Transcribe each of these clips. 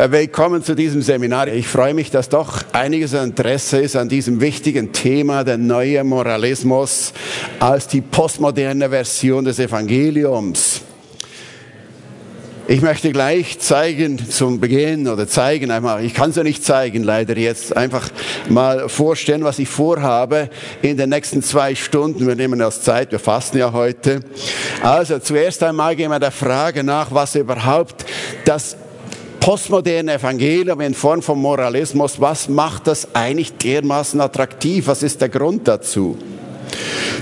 Äh, willkommen zu diesem Seminar. Ich freue mich, dass doch einiges Interesse ist an diesem wichtigen Thema, der neue Moralismus als die postmoderne Version des Evangeliums. Ich möchte gleich zeigen zum Beginn oder zeigen einmal, ich kann es ja nicht zeigen leider jetzt, einfach mal vorstellen, was ich vorhabe in den nächsten zwei Stunden. Wir nehmen das Zeit, wir fasten ja heute. Also zuerst einmal gehen wir der Frage nach, was überhaupt das postmoderne Evangelium in Form von Moralismus, was macht das eigentlich dermaßen attraktiv? Was ist der Grund dazu?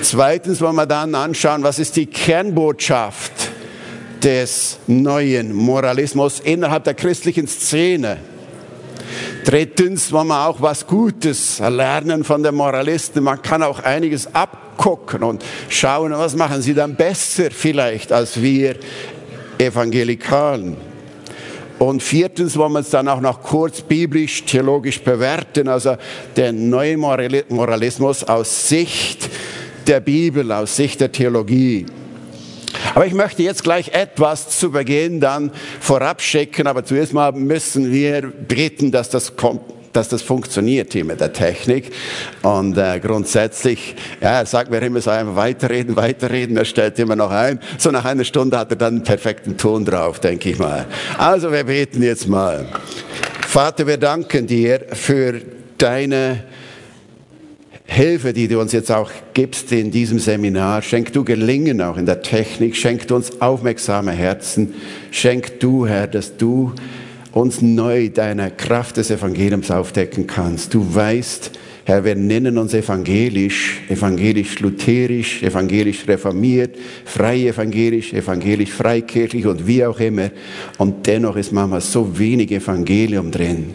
Zweitens wollen wir dann anschauen, was ist die Kernbotschaft des neuen Moralismus innerhalb der christlichen Szene. Drittens wollen wir auch was Gutes lernen von den Moralisten. Man kann auch einiges abgucken und schauen, was machen sie dann besser vielleicht als wir Evangelikalen. Und viertens wollen wir es dann auch noch kurz biblisch, theologisch bewerten, also den neuen Moralismus aus Sicht der Bibel, aus Sicht der Theologie. Aber ich möchte jetzt gleich etwas zu Beginn dann vorab schicken, aber zuerst mal müssen wir beten, dass das kommt dass das funktioniert hier mit der Technik. Und äh, grundsätzlich, ja, er sagt mir immer so einfach weiterreden, weiterreden, er stellt immer noch ein. So nach einer Stunde hat er dann einen perfekten Ton drauf, denke ich mal. Also wir beten jetzt mal. Vater, wir danken dir für deine Hilfe, die du uns jetzt auch gibst in diesem Seminar. Schenk du Gelingen auch in der Technik. Schenk du uns aufmerksame Herzen. Schenk du, Herr, dass du uns neu deiner Kraft des Evangeliums aufdecken kannst. Du weißt, Herr, wir nennen uns evangelisch, evangelisch-lutherisch, evangelisch-reformiert, frei-evangelisch, evangelisch-freikirchlich und wie auch immer. Und dennoch ist manchmal so wenig Evangelium drin.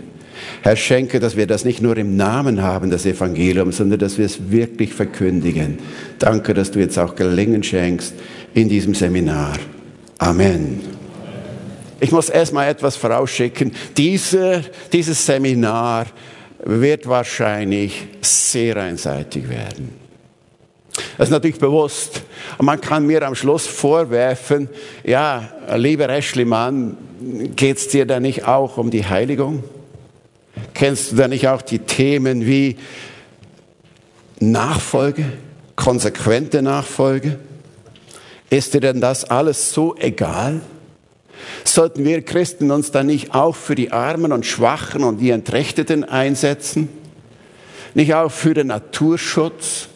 Herr, schenke, dass wir das nicht nur im Namen haben, das Evangelium, sondern dass wir es wirklich verkündigen. Danke, dass du jetzt auch Gelingen schenkst in diesem Seminar. Amen. Ich muss erstmal etwas vorausschicken. Diese, dieses Seminar wird wahrscheinlich sehr einseitig werden. Das ist natürlich bewusst. Und man kann mir am Schluss vorwerfen, ja, lieber Ashley Mann, geht es dir da nicht auch um die Heiligung? Kennst du da nicht auch die Themen wie Nachfolge, konsequente Nachfolge? Ist dir denn das alles so egal? Sollten wir Christen uns dann nicht auch für die Armen und Schwachen und die Entrechteten einsetzen? Nicht auch für den Naturschutz?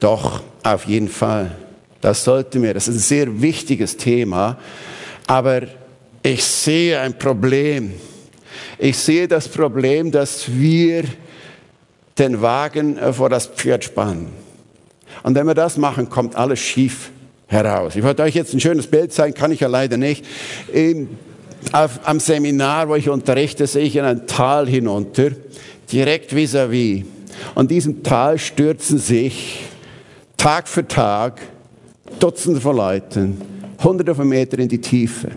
Doch, auf jeden Fall. Das sollten wir. Das ist ein sehr wichtiges Thema. Aber ich sehe ein Problem ich sehe das Problem, dass wir den Wagen äh, vor das Pferd spannen. Und wenn wir das machen, kommt alles schief heraus. Ich wollte euch jetzt ein schönes Bild zeigen, kann ich ja leider nicht. Auf, am Seminar, wo ich unterrichte, sehe ich in ein Tal hinunter, direkt vis-à-vis. -vis. Und diesem Tal stürzen sich Tag für Tag Dutzende von Leuten, hunderte von Metern in die Tiefe.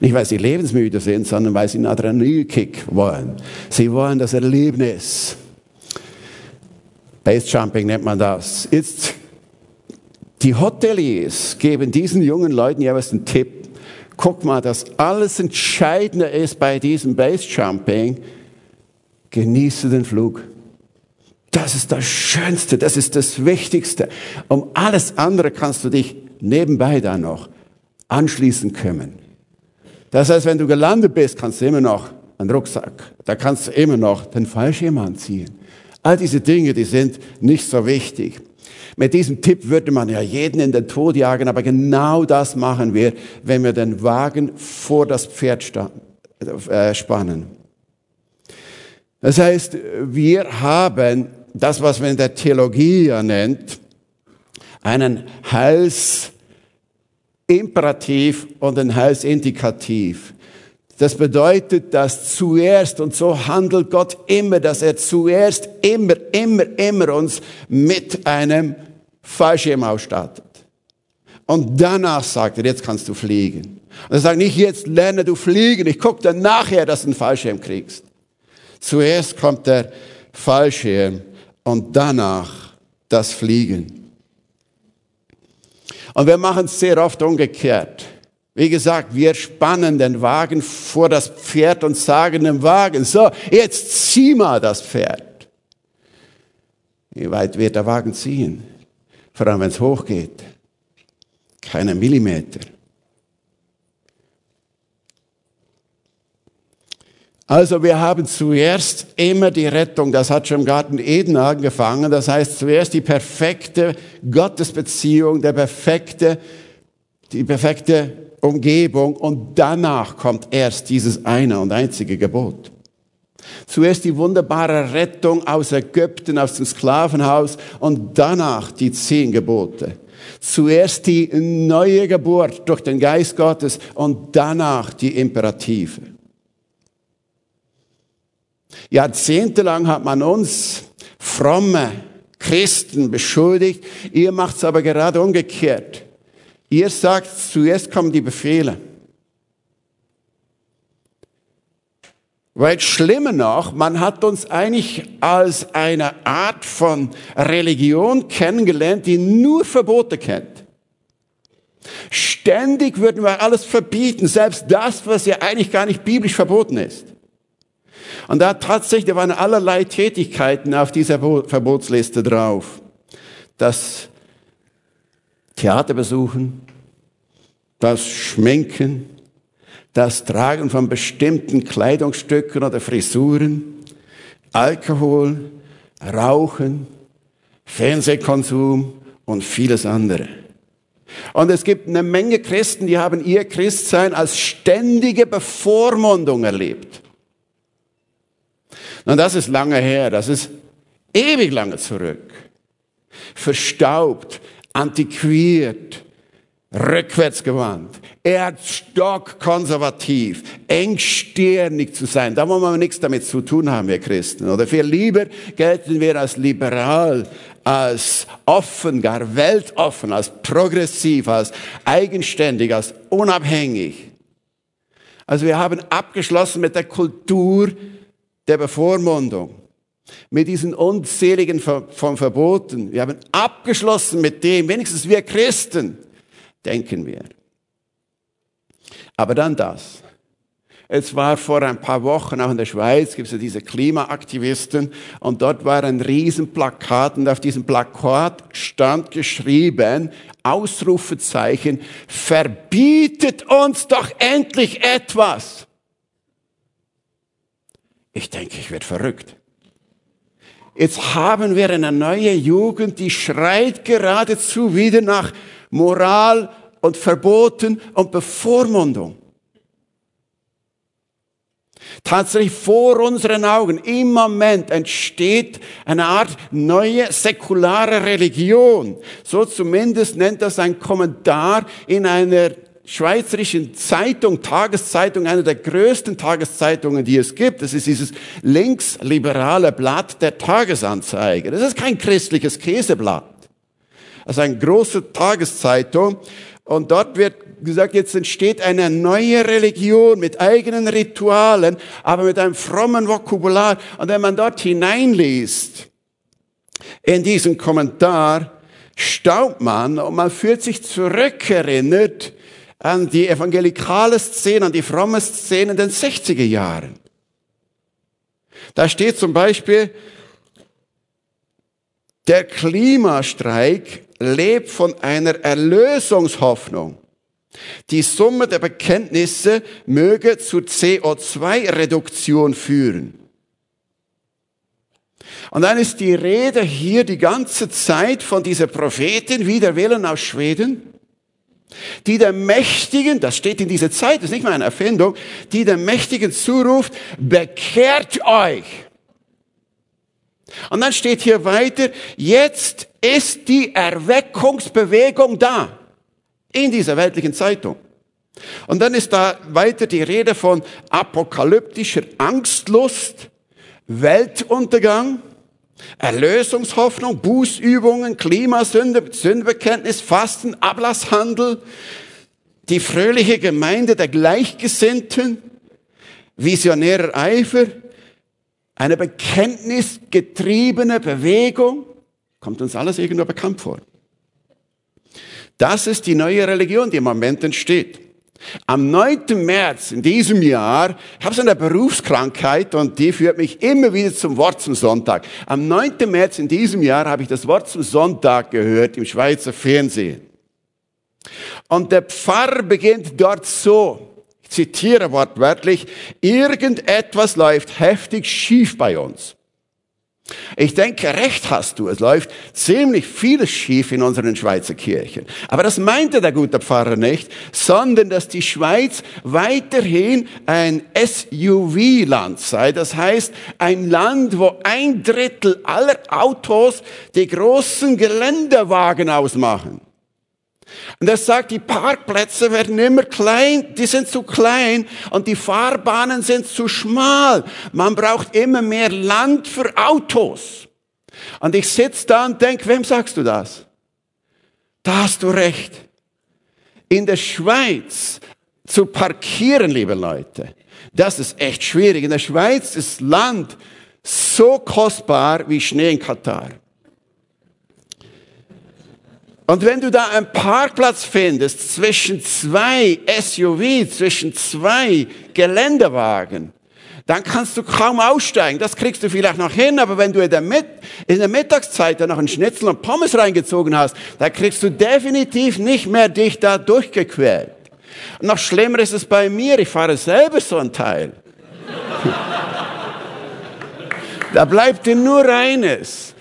Nicht, weil sie lebensmüde sind, sondern weil sie einen Adrenalinkick wollen. Sie wollen das Erlebnis. Basejumping nennt man das. Jetzt, die Hoteliers geben diesen jungen Leuten jeweils einen Tipp. Guck mal, das alles Entscheidende ist bei diesem Basejumping, genieße den Flug. Das ist das Schönste, das ist das Wichtigste. Um alles andere kannst du dich nebenbei dann noch anschließend kümmern. Das heißt, wenn du gelandet bist, kannst du immer noch einen Rucksack, da kannst du immer noch den Fallschirm anziehen. All diese Dinge, die sind nicht so wichtig. Mit diesem Tipp würde man ja jeden in den Tod jagen, aber genau das machen wir, wenn wir den Wagen vor das Pferd äh, spannen. Das heißt, wir haben das, was man in der Theologie ja nennt, einen Heils Imperativ und ein Heilsindikativ. Das bedeutet, dass zuerst, und so handelt Gott immer, dass er zuerst immer, immer, immer uns mit einem Fallschirm ausstattet. Und danach sagt er, jetzt kannst du fliegen. Und er sagt nicht, jetzt lerne du fliegen, ich gucke dann nachher, dass du einen Fallschirm kriegst. Zuerst kommt der Fallschirm und danach das Fliegen. Und wir machen es sehr oft umgekehrt. Wie gesagt, wir spannen den Wagen vor das Pferd und sagen dem Wagen, so, jetzt zieh mal das Pferd. Wie weit wird der Wagen ziehen? Vor allem, wenn es hochgeht. Keine Millimeter. Also wir haben zuerst immer die Rettung, das hat schon im Garten Eden angefangen, das heißt zuerst die perfekte Gottesbeziehung, der perfekte, die perfekte Umgebung und danach kommt erst dieses eine und einzige Gebot. Zuerst die wunderbare Rettung aus Ägypten, aus dem Sklavenhaus und danach die zehn Gebote. Zuerst die neue Geburt durch den Geist Gottes und danach die Imperative. Jahrzehntelang hat man uns fromme Christen beschuldigt, ihr macht es aber gerade umgekehrt. Ihr sagt, zuerst kommen die Befehle. Weil schlimmer noch, man hat uns eigentlich als eine Art von Religion kennengelernt, die nur Verbote kennt. Ständig würden wir alles verbieten, selbst das, was ja eigentlich gar nicht biblisch verboten ist. Und da tatsächlich, waren allerlei Tätigkeiten auf dieser Verbotsliste drauf. Das Theater besuchen, das Schminken, das Tragen von bestimmten Kleidungsstücken oder Frisuren, Alkohol, Rauchen, Fernsehkonsum und vieles andere. Und es gibt eine Menge Christen, die haben ihr Christsein als ständige Bevormundung erlebt. Und das ist lange her, das ist ewig lange zurück. Verstaubt, antiquiert, rückwärtsgewandt, stockkonservativ, engstirnig zu sein. Da wollen wir nichts damit zu tun haben, wir Christen. Oder viel lieber gelten wir als liberal, als offen, gar weltoffen, als progressiv, als eigenständig, als unabhängig. Also wir haben abgeschlossen mit der Kultur der Bevormundung, mit diesen unzähligen von Verboten. Wir haben abgeschlossen mit dem, wenigstens wir Christen, denken wir. Aber dann das. Es war vor ein paar Wochen auch in der Schweiz, gibt es ja diese Klimaaktivisten und dort war ein Riesenplakat und auf diesem Plakat stand geschrieben, Ausrufezeichen, verbietet uns doch endlich etwas. Ich denke, ich werde verrückt. Jetzt haben wir eine neue Jugend, die schreit geradezu wieder nach Moral und Verboten und Bevormundung. Tatsächlich vor unseren Augen im Moment entsteht eine Art neue säkulare Religion. So zumindest nennt das ein Kommentar in einer schweizerischen Zeitung, Tageszeitung, einer der größten Tageszeitungen, die es gibt. Das ist dieses linksliberale Blatt der Tagesanzeige. Das ist kein christliches Käseblatt. Das ist eine große Tageszeitung. Und dort wird gesagt, jetzt entsteht eine neue Religion mit eigenen Ritualen, aber mit einem frommen Vokabular. Und wenn man dort hineinliest, in diesen Kommentar, staubt man und man fühlt sich zurückerinnert an die evangelikale Szene, an die fromme Szene in den 60er Jahren. Da steht zum Beispiel, der Klimastreik lebt von einer Erlösungshoffnung. Die Summe der Bekenntnisse möge zur CO2-Reduktion führen. Und dann ist die Rede hier die ganze Zeit von dieser Prophetin, wieder wählen aus Schweden, die der Mächtigen, das steht in dieser Zeit, ist nicht mehr eine Erfindung, die der Mächtigen zuruft, bekehrt euch. Und dann steht hier weiter, jetzt ist die Erweckungsbewegung da in dieser weltlichen Zeitung. Und dann ist da weiter die Rede von apokalyptischer Angstlust, Weltuntergang, Erlösungshoffnung, Bußübungen, Klimasünde, Sündenbekenntnis, Fasten, Ablasshandel, die fröhliche Gemeinde der Gleichgesinnten, visionärer Eifer, eine bekenntnisgetriebene Bewegung. Kommt uns alles irgendwo bekannt vor. Das ist die neue Religion, die im Moment entsteht. Am 9. März in diesem Jahr, ich habe so eine Berufskrankheit und die führt mich immer wieder zum Wort zum Sonntag. Am 9. März in diesem Jahr habe ich das Wort zum Sonntag gehört im Schweizer Fernsehen. Und der Pfarrer beginnt dort so, ich zitiere wortwörtlich, irgendetwas läuft heftig schief bei uns. Ich denke, recht hast du. Es läuft ziemlich vieles schief in unseren Schweizer Kirchen. Aber das meinte der gute Pfarrer nicht, sondern dass die Schweiz weiterhin ein SUV-Land sei. Das heißt, ein Land, wo ein Drittel aller Autos die großen Geländewagen ausmachen. Und er sagt, die Parkplätze werden immer klein, die sind zu klein und die Fahrbahnen sind zu schmal. Man braucht immer mehr Land für Autos. Und ich sitze da und denke, wem sagst du das? Da hast du recht. In der Schweiz zu parkieren, liebe Leute, das ist echt schwierig. In der Schweiz ist Land so kostbar wie Schnee in Katar. Und wenn du da einen Parkplatz findest zwischen zwei SUV, zwischen zwei Geländewagen, dann kannst du kaum aussteigen. Das kriegst du vielleicht noch hin, aber wenn du in der, Mit in der Mittagszeit dann noch einen Schnitzel und Pommes reingezogen hast, dann kriegst du definitiv nicht mehr dich da durchgequält. Und noch schlimmer ist es bei mir, ich fahre selber so ein Teil. da bleibt dir nur eines,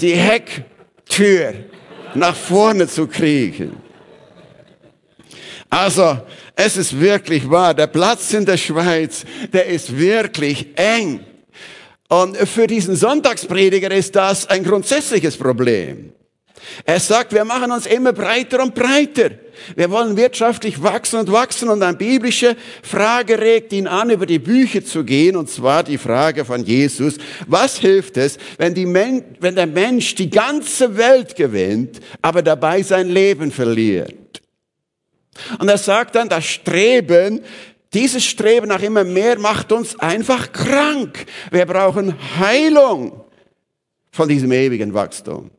die Hecktür nach vorne zu kriegen. Also, es ist wirklich wahr, der Platz in der Schweiz, der ist wirklich eng. Und für diesen Sonntagsprediger ist das ein grundsätzliches Problem. Er sagt, wir machen uns immer breiter und breiter. Wir wollen wirtschaftlich wachsen und wachsen und eine biblische Frage regt ihn an, über die Bücher zu gehen, und zwar die Frage von Jesus. Was hilft es, wenn, Men wenn der Mensch die ganze Welt gewinnt, aber dabei sein Leben verliert? Und er sagt dann, das Streben, dieses Streben nach immer mehr macht uns einfach krank. Wir brauchen Heilung von diesem ewigen Wachstum.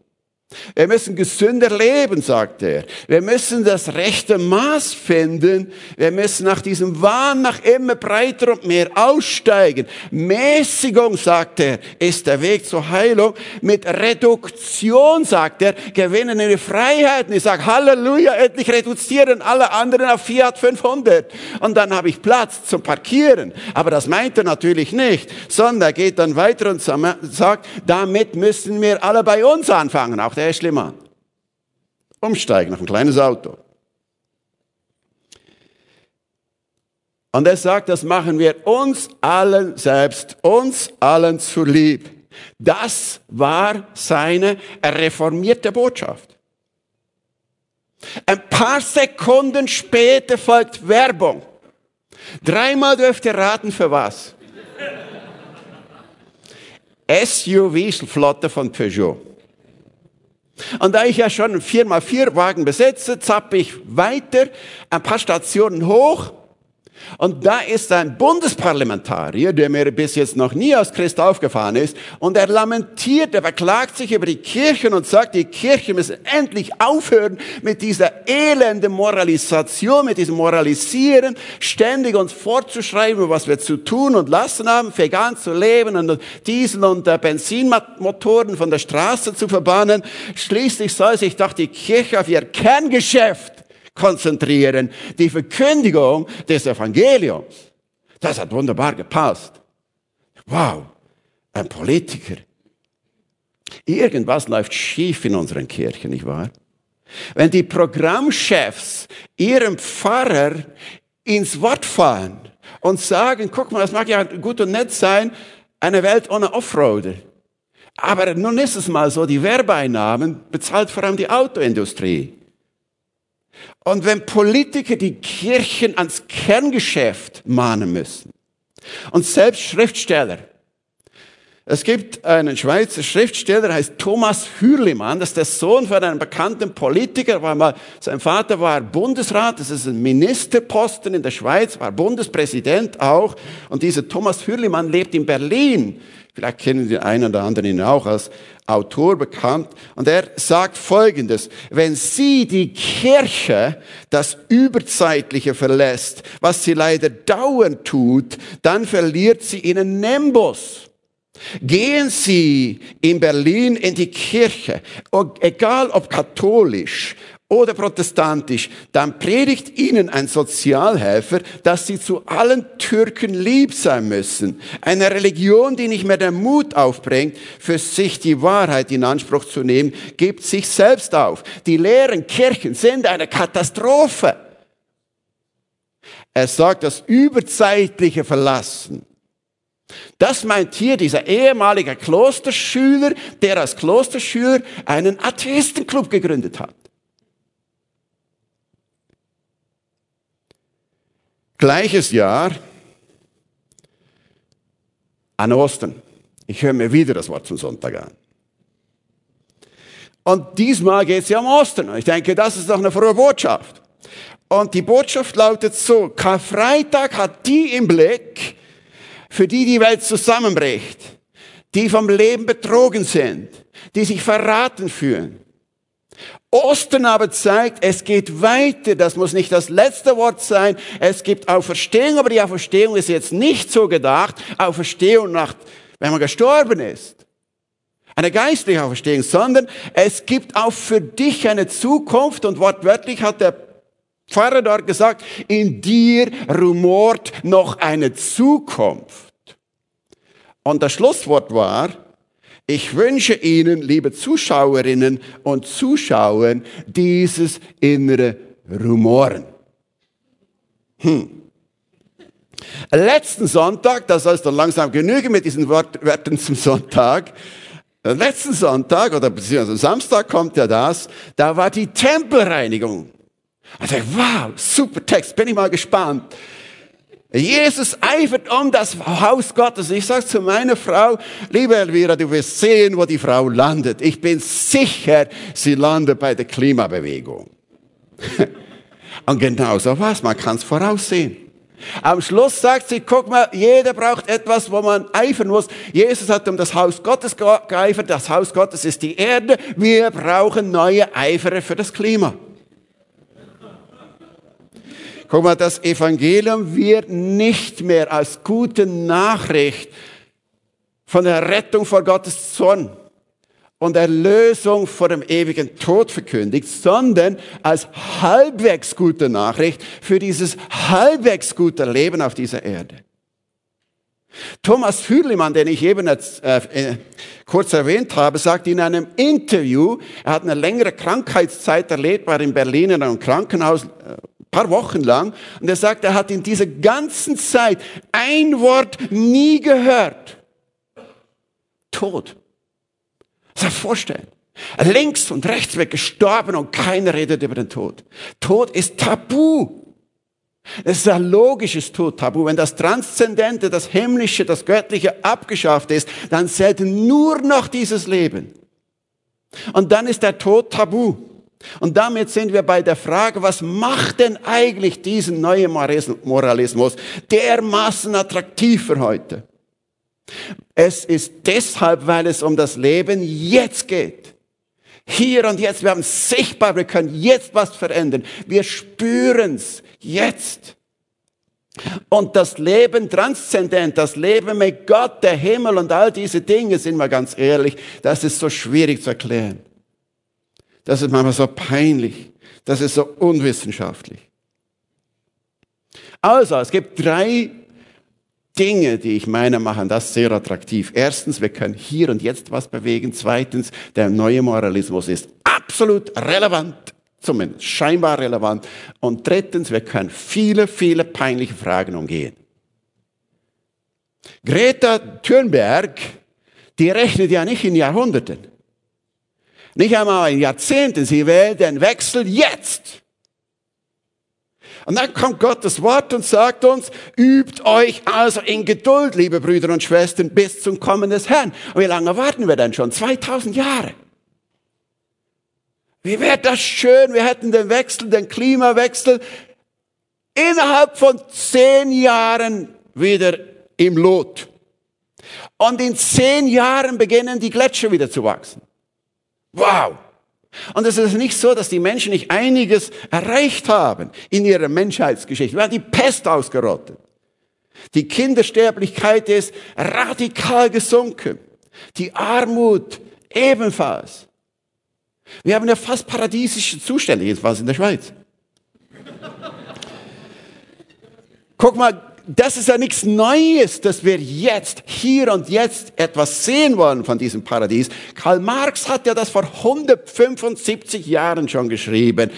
Wir müssen gesünder leben, sagt er. Wir müssen das rechte Maß finden. Wir müssen nach diesem Wahn nach immer breiter und mehr aussteigen. Mäßigung, sagt er, ist der Weg zur Heilung. Mit Reduktion, sagt er, gewinnen wir Freiheiten. Ich sage, Halleluja, endlich reduzieren alle anderen auf Fiat 500. Und dann habe ich Platz zum Parkieren. Aber das meint er natürlich nicht, sondern er geht dann weiter und sagt, damit müssen wir alle bei uns anfangen. Auch der Schlimmern. Umsteigen auf ein kleines Auto. Und er sagt, das machen wir uns allen selbst, uns allen zu lieb. Das war seine reformierte Botschaft. Ein paar Sekunden später folgt Werbung. Dreimal dürft ihr raten, für was? SUV-Flotte von Peugeot. Und da ich ja schon mal vier Wagen besitze, zappe ich weiter, ein paar Stationen hoch und da ist ein Bundesparlamentarier, der mir bis jetzt noch nie als Christ aufgefahren ist, und er lamentiert, er beklagt sich über die Kirchen und sagt, die Kirchen müssen endlich aufhören mit dieser elenden Moralisation, mit diesem Moralisieren, ständig uns vorzuschreiben, was wir zu tun und lassen haben, vegan zu leben und Diesel- und Benzinmotoren von der Straße zu verbannen. Schließlich soll sich doch die Kirche auf ihr Kerngeschäft konzentrieren. Die Verkündigung des Evangeliums. Das hat wunderbar gepasst. Wow, ein Politiker. Irgendwas läuft schief in unseren Kirchen, nicht wahr? Wenn die Programmchefs ihrem Pfarrer ins Wort fallen und sagen, guck mal, das mag ja gut und nett sein, eine Welt ohne Offroader. Aber nun ist es mal so, die Werbeeinnahmen bezahlt vor allem die Autoindustrie. Und wenn Politiker die Kirchen ans Kerngeschäft mahnen müssen und selbst Schriftsteller, Es gibt einen Schweizer Schriftsteller, heißt Thomas Hürlimann, das ist der Sohn von einem bekannten Politiker, war mal, sein Vater war Bundesrat, das ist ein Ministerposten in der Schweiz, war Bundespräsident auch. Und dieser Thomas Hürlimann lebt in Berlin. Vielleicht kennen die einen oder anderen ihn auch als Autor bekannt. Und er sagt Folgendes, wenn Sie die Kirche das Überzeitliche verlässt, was sie leider dauernd tut, dann verliert sie ihren Nimbus. Gehen Sie in Berlin in die Kirche, egal ob katholisch oder protestantisch, dann predigt Ihnen ein Sozialhelfer, dass Sie zu allen Türken lieb sein müssen. Eine Religion, die nicht mehr den Mut aufbringt, für sich die Wahrheit in Anspruch zu nehmen, gibt sich selbst auf. Die leeren Kirchen sind eine Katastrophe. Er sagt, das überzeitliche Verlassen das meint hier dieser ehemalige Klosterschüler, der als Klosterschüler einen Atheistenclub gegründet hat. Gleiches Jahr an Ostern. Ich höre mir wieder das Wort zum Sonntag an. Und diesmal geht es ja um Ostern. Und ich denke, das ist doch eine frohe Botschaft. Und die Botschaft lautet so, Karfreitag hat die im Blick, für die die Welt zusammenbricht, die vom Leben betrogen sind, die sich verraten fühlen. Ostern aber zeigt, es geht weiter. Das muss nicht das letzte Wort sein. Es gibt Auferstehung, aber die Auferstehung ist jetzt nicht so gedacht. Auferstehung nach, wenn man gestorben ist. Eine geistliche Auferstehung, sondern es gibt auch für dich eine Zukunft und wortwörtlich hat der Pfarrer dort gesagt, in dir rumort noch eine Zukunft. Und das Schlusswort war, ich wünsche Ihnen, liebe Zuschauerinnen und Zuschauer, dieses innere Rumoren. Hm. Letzten Sonntag, das soll es dann langsam genügen mit diesen Wörtern zum Sonntag, letzten Sonntag oder beziehungsweise Samstag kommt ja das, da war die Tempelreinigung. Also wow, super Text, bin ich mal gespannt. Jesus eifert um das Haus Gottes. Ich sage zu meiner Frau, liebe Elvira, du wirst sehen, wo die Frau landet. Ich bin sicher, sie landet bei der Klimabewegung. Und genau so was, man kann es voraussehen. Am Schluss sagt sie, guck mal, jeder braucht etwas, wo man eifern muss. Jesus hat um das Haus Gottes geeifert. Das Haus Gottes ist die Erde. Wir brauchen neue Eiferer für das Klima. Guck mal, das Evangelium wird nicht mehr als gute Nachricht von der Rettung vor Gottes Zorn und Erlösung vor dem ewigen Tod verkündigt, sondern als halbwegs gute Nachricht für dieses halbwegs gute Leben auf dieser Erde. Thomas Hürlimann, den ich eben äh, äh, kurz erwähnt habe, sagt in einem Interview, er hat eine längere Krankheitszeit erlebt, war in Berlin in einem Krankenhaus, äh, paar Wochen lang. Und er sagt, er hat in dieser ganzen Zeit ein Wort nie gehört. Tod. Das vorstellen. Links und rechts wird gestorben und keiner redet über den Tod. Tod ist tabu. Es ist ein logisches Tod-Tabu. Wenn das Transzendente, das Himmlische, das Göttliche abgeschafft ist, dann zählt nur noch dieses Leben. Und dann ist der Tod tabu. Und damit sind wir bei der Frage, was macht denn eigentlich diesen neuen Moralismus dermaßen attraktiv für heute? Es ist deshalb, weil es um das Leben jetzt geht. Hier und jetzt, wir haben sichtbar, wir können jetzt was verändern. Wir spüren's jetzt. Und das Leben transzendent, das Leben mit Gott, der Himmel und all diese Dinge, sind wir ganz ehrlich, das ist so schwierig zu erklären. Das ist manchmal so peinlich. Das ist so unwissenschaftlich. Also, es gibt drei Dinge, die ich meine, machen das sehr attraktiv. Erstens, wir können hier und jetzt was bewegen. Zweitens, der neue Moralismus ist absolut relevant, zumindest scheinbar relevant. Und drittens, wir können viele, viele peinliche Fragen umgehen. Greta Thunberg, die rechnet ja nicht in Jahrhunderten. Nicht einmal in Jahrzehnten. Sie will den Wechsel jetzt. Und dann kommt Gottes Wort und sagt uns, übt euch also in Geduld, liebe Brüder und Schwestern, bis zum Kommen des Herrn. Und wie lange warten wir denn schon? 2000 Jahre. Wie wäre das schön? Wir hätten den Wechsel, den Klimawechsel innerhalb von zehn Jahren wieder im Lot. Und in zehn Jahren beginnen die Gletscher wieder zu wachsen. Wow! Und es ist nicht so, dass die Menschen nicht einiges erreicht haben in ihrer Menschheitsgeschichte. Wir haben die Pest ausgerottet. Die Kindersterblichkeit ist radikal gesunken. Die Armut ebenfalls. Wir haben ja fast paradiesische Zustände, jedenfalls in der Schweiz. Guck mal, das ist ja nichts Neues, dass wir jetzt, hier und jetzt etwas sehen wollen von diesem Paradies. Karl Marx hat ja das vor 175 Jahren schon geschrieben.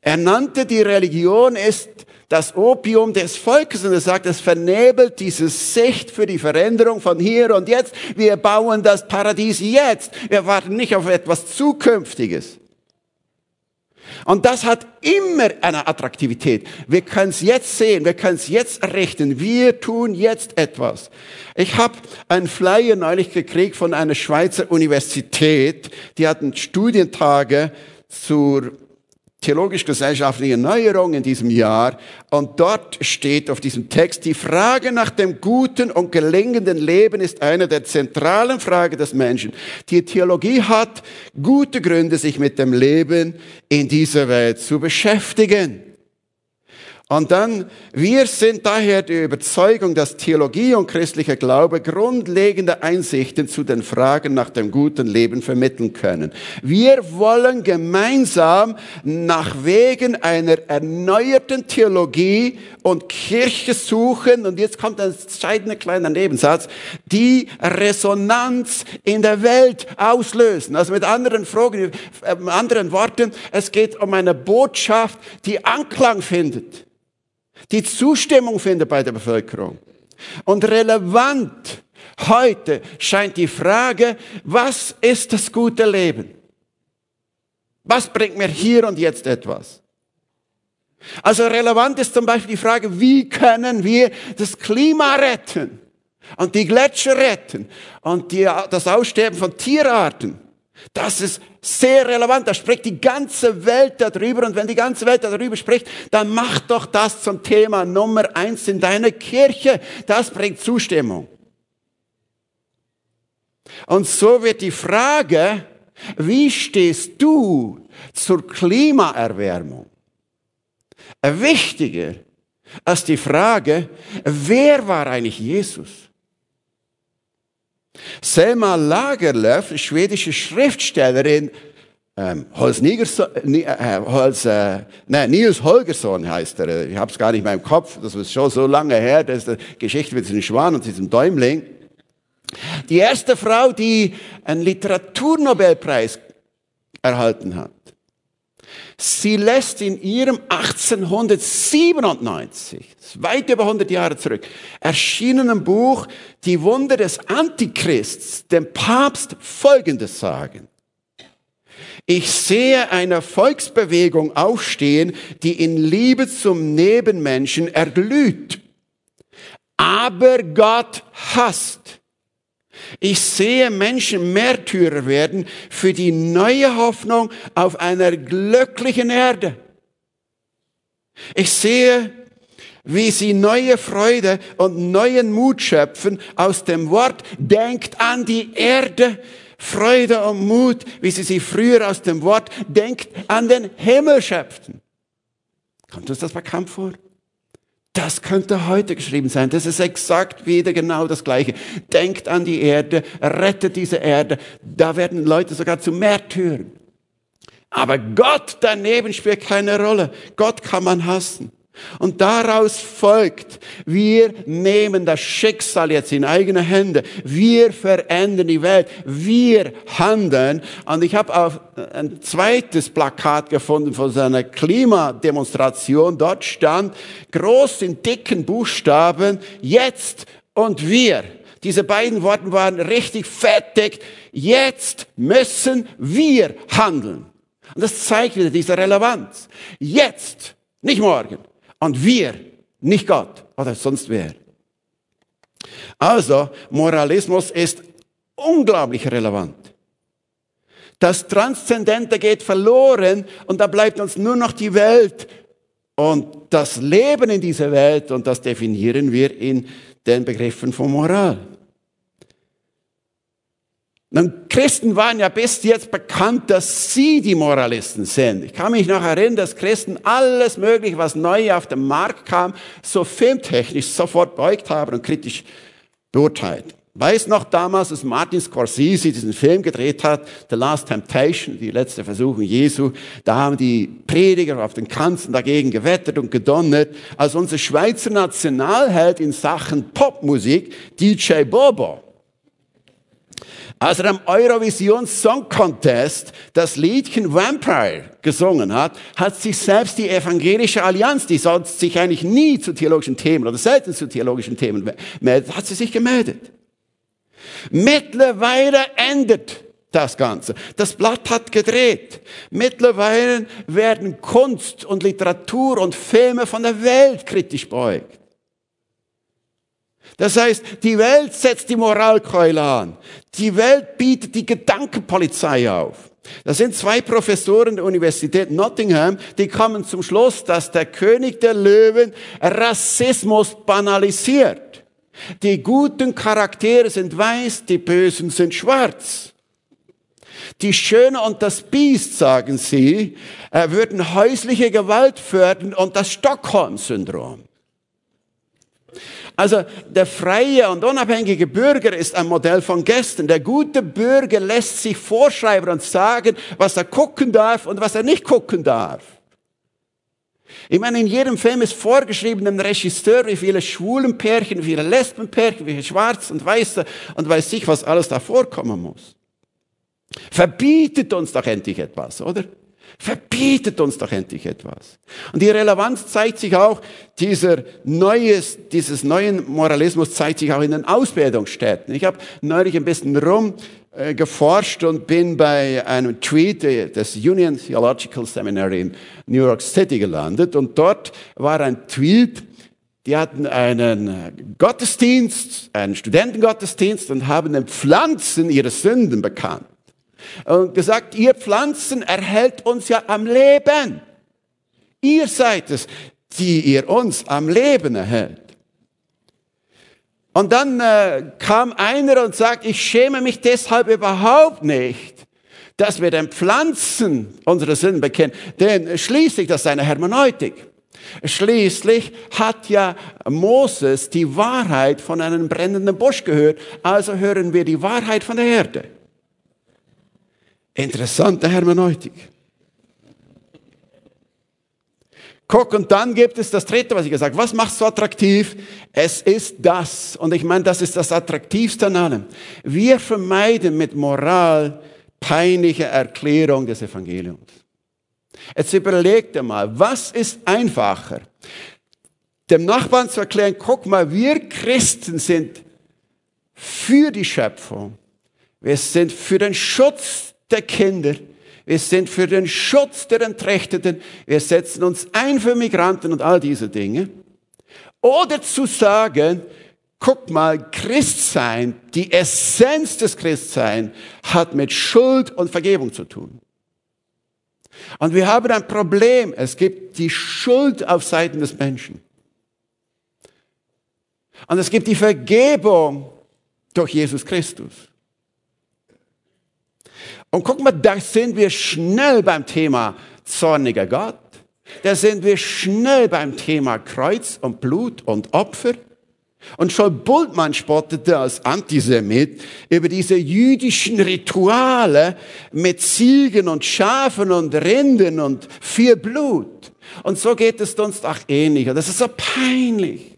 Er nannte die Religion ist das Opium des Volkes und er sagt, es vernebelt diese Sicht für die Veränderung von hier und jetzt. Wir bauen das Paradies jetzt. Wir warten nicht auf etwas Zukünftiges. Und das hat immer eine Attraktivität. Wir können es jetzt sehen, wir können es jetzt errichten. Wir tun jetzt etwas. Ich habe einen Flyer neulich gekriegt von einer Schweizer Universität. Die hatten Studientage zur theologisch-gesellschaftliche Neuerung in diesem Jahr. Und dort steht auf diesem Text, die Frage nach dem guten und gelingenden Leben ist eine der zentralen Fragen des Menschen. Die Theologie hat gute Gründe, sich mit dem Leben in dieser Welt zu beschäftigen. Und dann, wir sind daher die Überzeugung, dass Theologie und christlicher Glaube grundlegende Einsichten zu den Fragen nach dem guten Leben vermitteln können. Wir wollen gemeinsam nach Wegen einer erneuerten Theologie und Kirche suchen, und jetzt kommt ein entscheidender kleiner Nebensatz, die Resonanz in der Welt auslösen. Also mit anderen Fragen, äh, anderen Worten, es geht um eine Botschaft, die Anklang findet die Zustimmung findet bei der Bevölkerung. Und relevant heute scheint die Frage, was ist das gute Leben? Was bringt mir hier und jetzt etwas? Also relevant ist zum Beispiel die Frage, wie können wir das Klima retten und die Gletscher retten und die, das Aussterben von Tierarten? Das ist sehr relevant. Da spricht die ganze Welt darüber. Und wenn die ganze Welt darüber spricht, dann mach doch das zum Thema Nummer eins in deiner Kirche. Das bringt Zustimmung. Und so wird die Frage, wie stehst du zur Klimaerwärmung? Wichtiger als die Frage, wer war eigentlich Jesus? Selma Lagerlöf, schwedische Schriftstellerin, ähm, Holz Nigerson, äh, Holz, äh, nein, Nils Holgersson heißt er. Ich habe es gar nicht mehr im Kopf. Das ist schon so lange her. Das ist die Geschichte mit diesem Schwan und diesem Däumling. Die erste Frau, die einen Literaturnobelpreis erhalten hat. Sie lässt in ihrem 1897, weit über 100 Jahre zurück, erschienenen Buch Die Wunder des Antichrists dem Papst Folgendes sagen. Ich sehe eine Volksbewegung aufstehen, die in Liebe zum Nebenmenschen erglüht, aber Gott hasst. Ich sehe Menschen Märtyrer werden für die neue Hoffnung auf einer glücklichen Erde. Ich sehe, wie sie neue Freude und neuen Mut schöpfen aus dem Wort, denkt an die Erde, Freude und Mut, wie sie sie früher aus dem Wort, denkt an den Himmel schöpften. Kommt uns das bekannt vor? Das könnte heute geschrieben sein. Das ist exakt wieder genau das Gleiche. Denkt an die Erde, rettet diese Erde. Da werden Leute sogar zu Märtyrern. Aber Gott daneben spielt keine Rolle. Gott kann man hassen. Und daraus folgt, wir nehmen das Schicksal jetzt in eigene Hände. Wir verändern die Welt. Wir handeln. Und ich habe auch ein zweites Plakat gefunden von seiner Klimademonstration. Dort stand groß in dicken Buchstaben, jetzt und wir. Diese beiden Worte waren richtig fettig. Jetzt müssen wir handeln. Und das zeigt wieder diese Relevanz. Jetzt, nicht morgen. Und wir, nicht Gott oder sonst wer. Also, Moralismus ist unglaublich relevant. Das Transzendente geht verloren und da bleibt uns nur noch die Welt und das Leben in dieser Welt und das definieren wir in den Begriffen von Moral. Nun, Christen waren ja bis jetzt bekannt, dass sie die Moralisten sind. Ich kann mich noch erinnern, dass Christen alles Mögliche, was neu auf den Markt kam, so filmtechnisch sofort beugt haben und kritisch beurteilt. Weiß noch damals, als Martin Scorsese diesen Film gedreht hat, The Last Temptation, die letzte Versuchung Jesu, da haben die Prediger auf den Kanzen dagegen gewettert und gedonnert, als unser Schweizer Nationalheld in Sachen Popmusik, DJ Bobo. Als er am Eurovision Song Contest das Liedchen Vampire gesungen hat, hat sich selbst die evangelische Allianz, die sonst sich eigentlich nie zu theologischen Themen oder selten zu theologischen Themen meldet, hat sie sich gemeldet. Mittlerweile endet das Ganze. Das Blatt hat gedreht. Mittlerweile werden Kunst und Literatur und Filme von der Welt kritisch beugt. Das heißt, die Welt setzt die Moralkeule an. Die Welt bietet die Gedankenpolizei auf. Das sind zwei Professoren der Universität Nottingham, die kommen zum Schluss, dass der König der Löwen Rassismus banalisiert. Die guten Charaktere sind weiß, die bösen sind schwarz. Die Schöne und das Biest, sagen sie, äh, würden häusliche Gewalt fördern und das Stockholm-Syndrom. Also der freie und unabhängige Bürger ist ein Modell von gestern. Der gute Bürger lässt sich vorschreiben und sagen, was er gucken darf und was er nicht gucken darf. Ich meine, in jedem Film ist vorgeschrieben dem Regisseur, wie viele schwulen Pärchen, wie viele Lesbenpärchen, wie viele schwarze und weiße und weiß ich, was alles da vorkommen muss. Verbietet uns doch endlich etwas, oder? Verbietet uns doch endlich etwas. Und die Relevanz zeigt sich auch, dieser neues, dieses neuen Moralismus zeigt sich auch in den Ausbildungsstätten. Ich habe neulich ein bisschen rum äh, geforscht und bin bei einem Tweet des Union Theological Seminary in New York City gelandet und dort war ein Tweet, die hatten einen Gottesdienst, einen Studentengottesdienst und haben den Pflanzen ihre Sünden bekannt. Und gesagt, ihr Pflanzen erhält uns ja am Leben. Ihr seid es, die ihr uns am Leben erhält. Und dann äh, kam einer und sagt, ich schäme mich deshalb überhaupt nicht, dass wir den Pflanzen unsere Sünden bekennen. Denn schließlich, das ist eine Hermeneutik. Schließlich hat ja Moses die Wahrheit von einem brennenden Busch gehört, also hören wir die Wahrheit von der Erde. Interessante Hermeneutik. Guck, und dann gibt es das dritte, was ich gesagt habe. Was macht so attraktiv? Es ist das. Und ich meine, das ist das Attraktivste an allem. Wir vermeiden mit Moral peinliche Erklärung des Evangeliums. Jetzt überlegt dir mal, was ist einfacher? Dem Nachbarn zu erklären, guck mal, wir Christen sind für die Schöpfung. Wir sind für den Schutz der Kinder wir sind für den Schutz der Entrechteten, wir setzen uns ein für Migranten und all diese Dinge. Oder zu sagen, guck mal, Christsein, die Essenz des Christsein hat mit Schuld und Vergebung zu tun. Und wir haben ein Problem. Es gibt die Schuld auf Seiten des Menschen. Und es gibt die Vergebung durch Jesus Christus. Und guck mal, da sind wir schnell beim Thema zorniger Gott. Da sind wir schnell beim Thema Kreuz und Blut und Opfer. Und schon Bultmann spottete als Antisemit über diese jüdischen Rituale mit Ziegen und Schafen und Rinden und viel Blut. Und so geht es uns auch ähnlich. Und das ist so peinlich.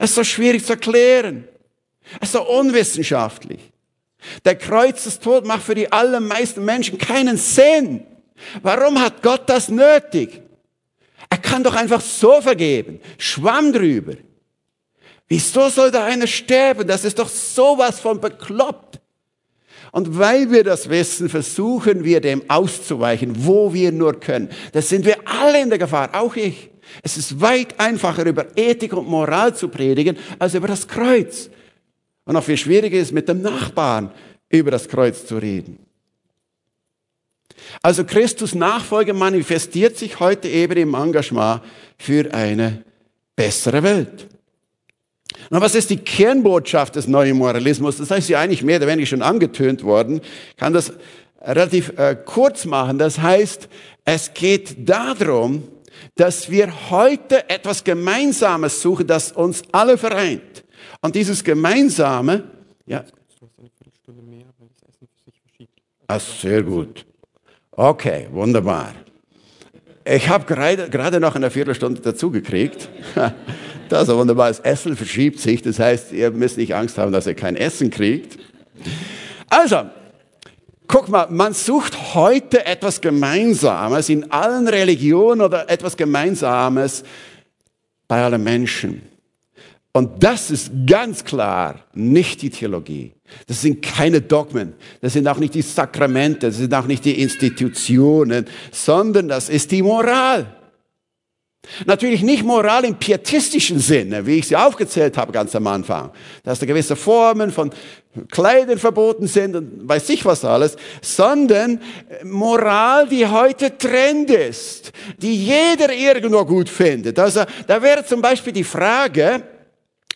Es ist so schwierig zu erklären. Es ist so unwissenschaftlich. Der Kreuzestod macht für die allermeisten Menschen keinen Sinn. Warum hat Gott das nötig? Er kann doch einfach so vergeben. Schwamm drüber. Wieso soll da einer sterben? Das ist doch sowas von bekloppt. Und weil wir das wissen, versuchen wir dem auszuweichen, wo wir nur können. Das sind wir alle in der Gefahr, auch ich. Es ist weit einfacher, über Ethik und Moral zu predigen, als über das Kreuz. Und noch viel schwieriger ist, mit dem Nachbarn über das Kreuz zu reden. Also Christus Nachfolge manifestiert sich heute eben im Engagement für eine bessere Welt. Und was ist die Kernbotschaft des neuen Moralismus? Das heißt ja eigentlich mehr oder weniger schon angetönt worden. Ich kann das relativ äh, kurz machen. Das heißt, es geht darum, dass wir heute etwas Gemeinsames suchen, das uns alle vereint. Und dieses Gemeinsame, ja. Ah, sehr gut. Okay, wunderbar. Ich habe gerade, gerade noch eine Viertelstunde dazugekriegt. Das ist wunderbar. Das Essen verschiebt sich. Das heißt, ihr müsst nicht Angst haben, dass ihr kein Essen kriegt. Also, guck mal, man sucht heute etwas Gemeinsames in allen Religionen oder etwas Gemeinsames bei allen Menschen. Und das ist ganz klar nicht die Theologie. Das sind keine Dogmen. Das sind auch nicht die Sakramente. Das sind auch nicht die Institutionen, sondern das ist die Moral. Natürlich nicht Moral im pietistischen Sinne, wie ich sie aufgezählt habe ganz am Anfang, dass da gewisse Formen von Kleidern verboten sind und weiß ich was alles, sondern Moral, die heute Trend ist, die jeder irgendwo gut findet. Also da wäre zum Beispiel die Frage,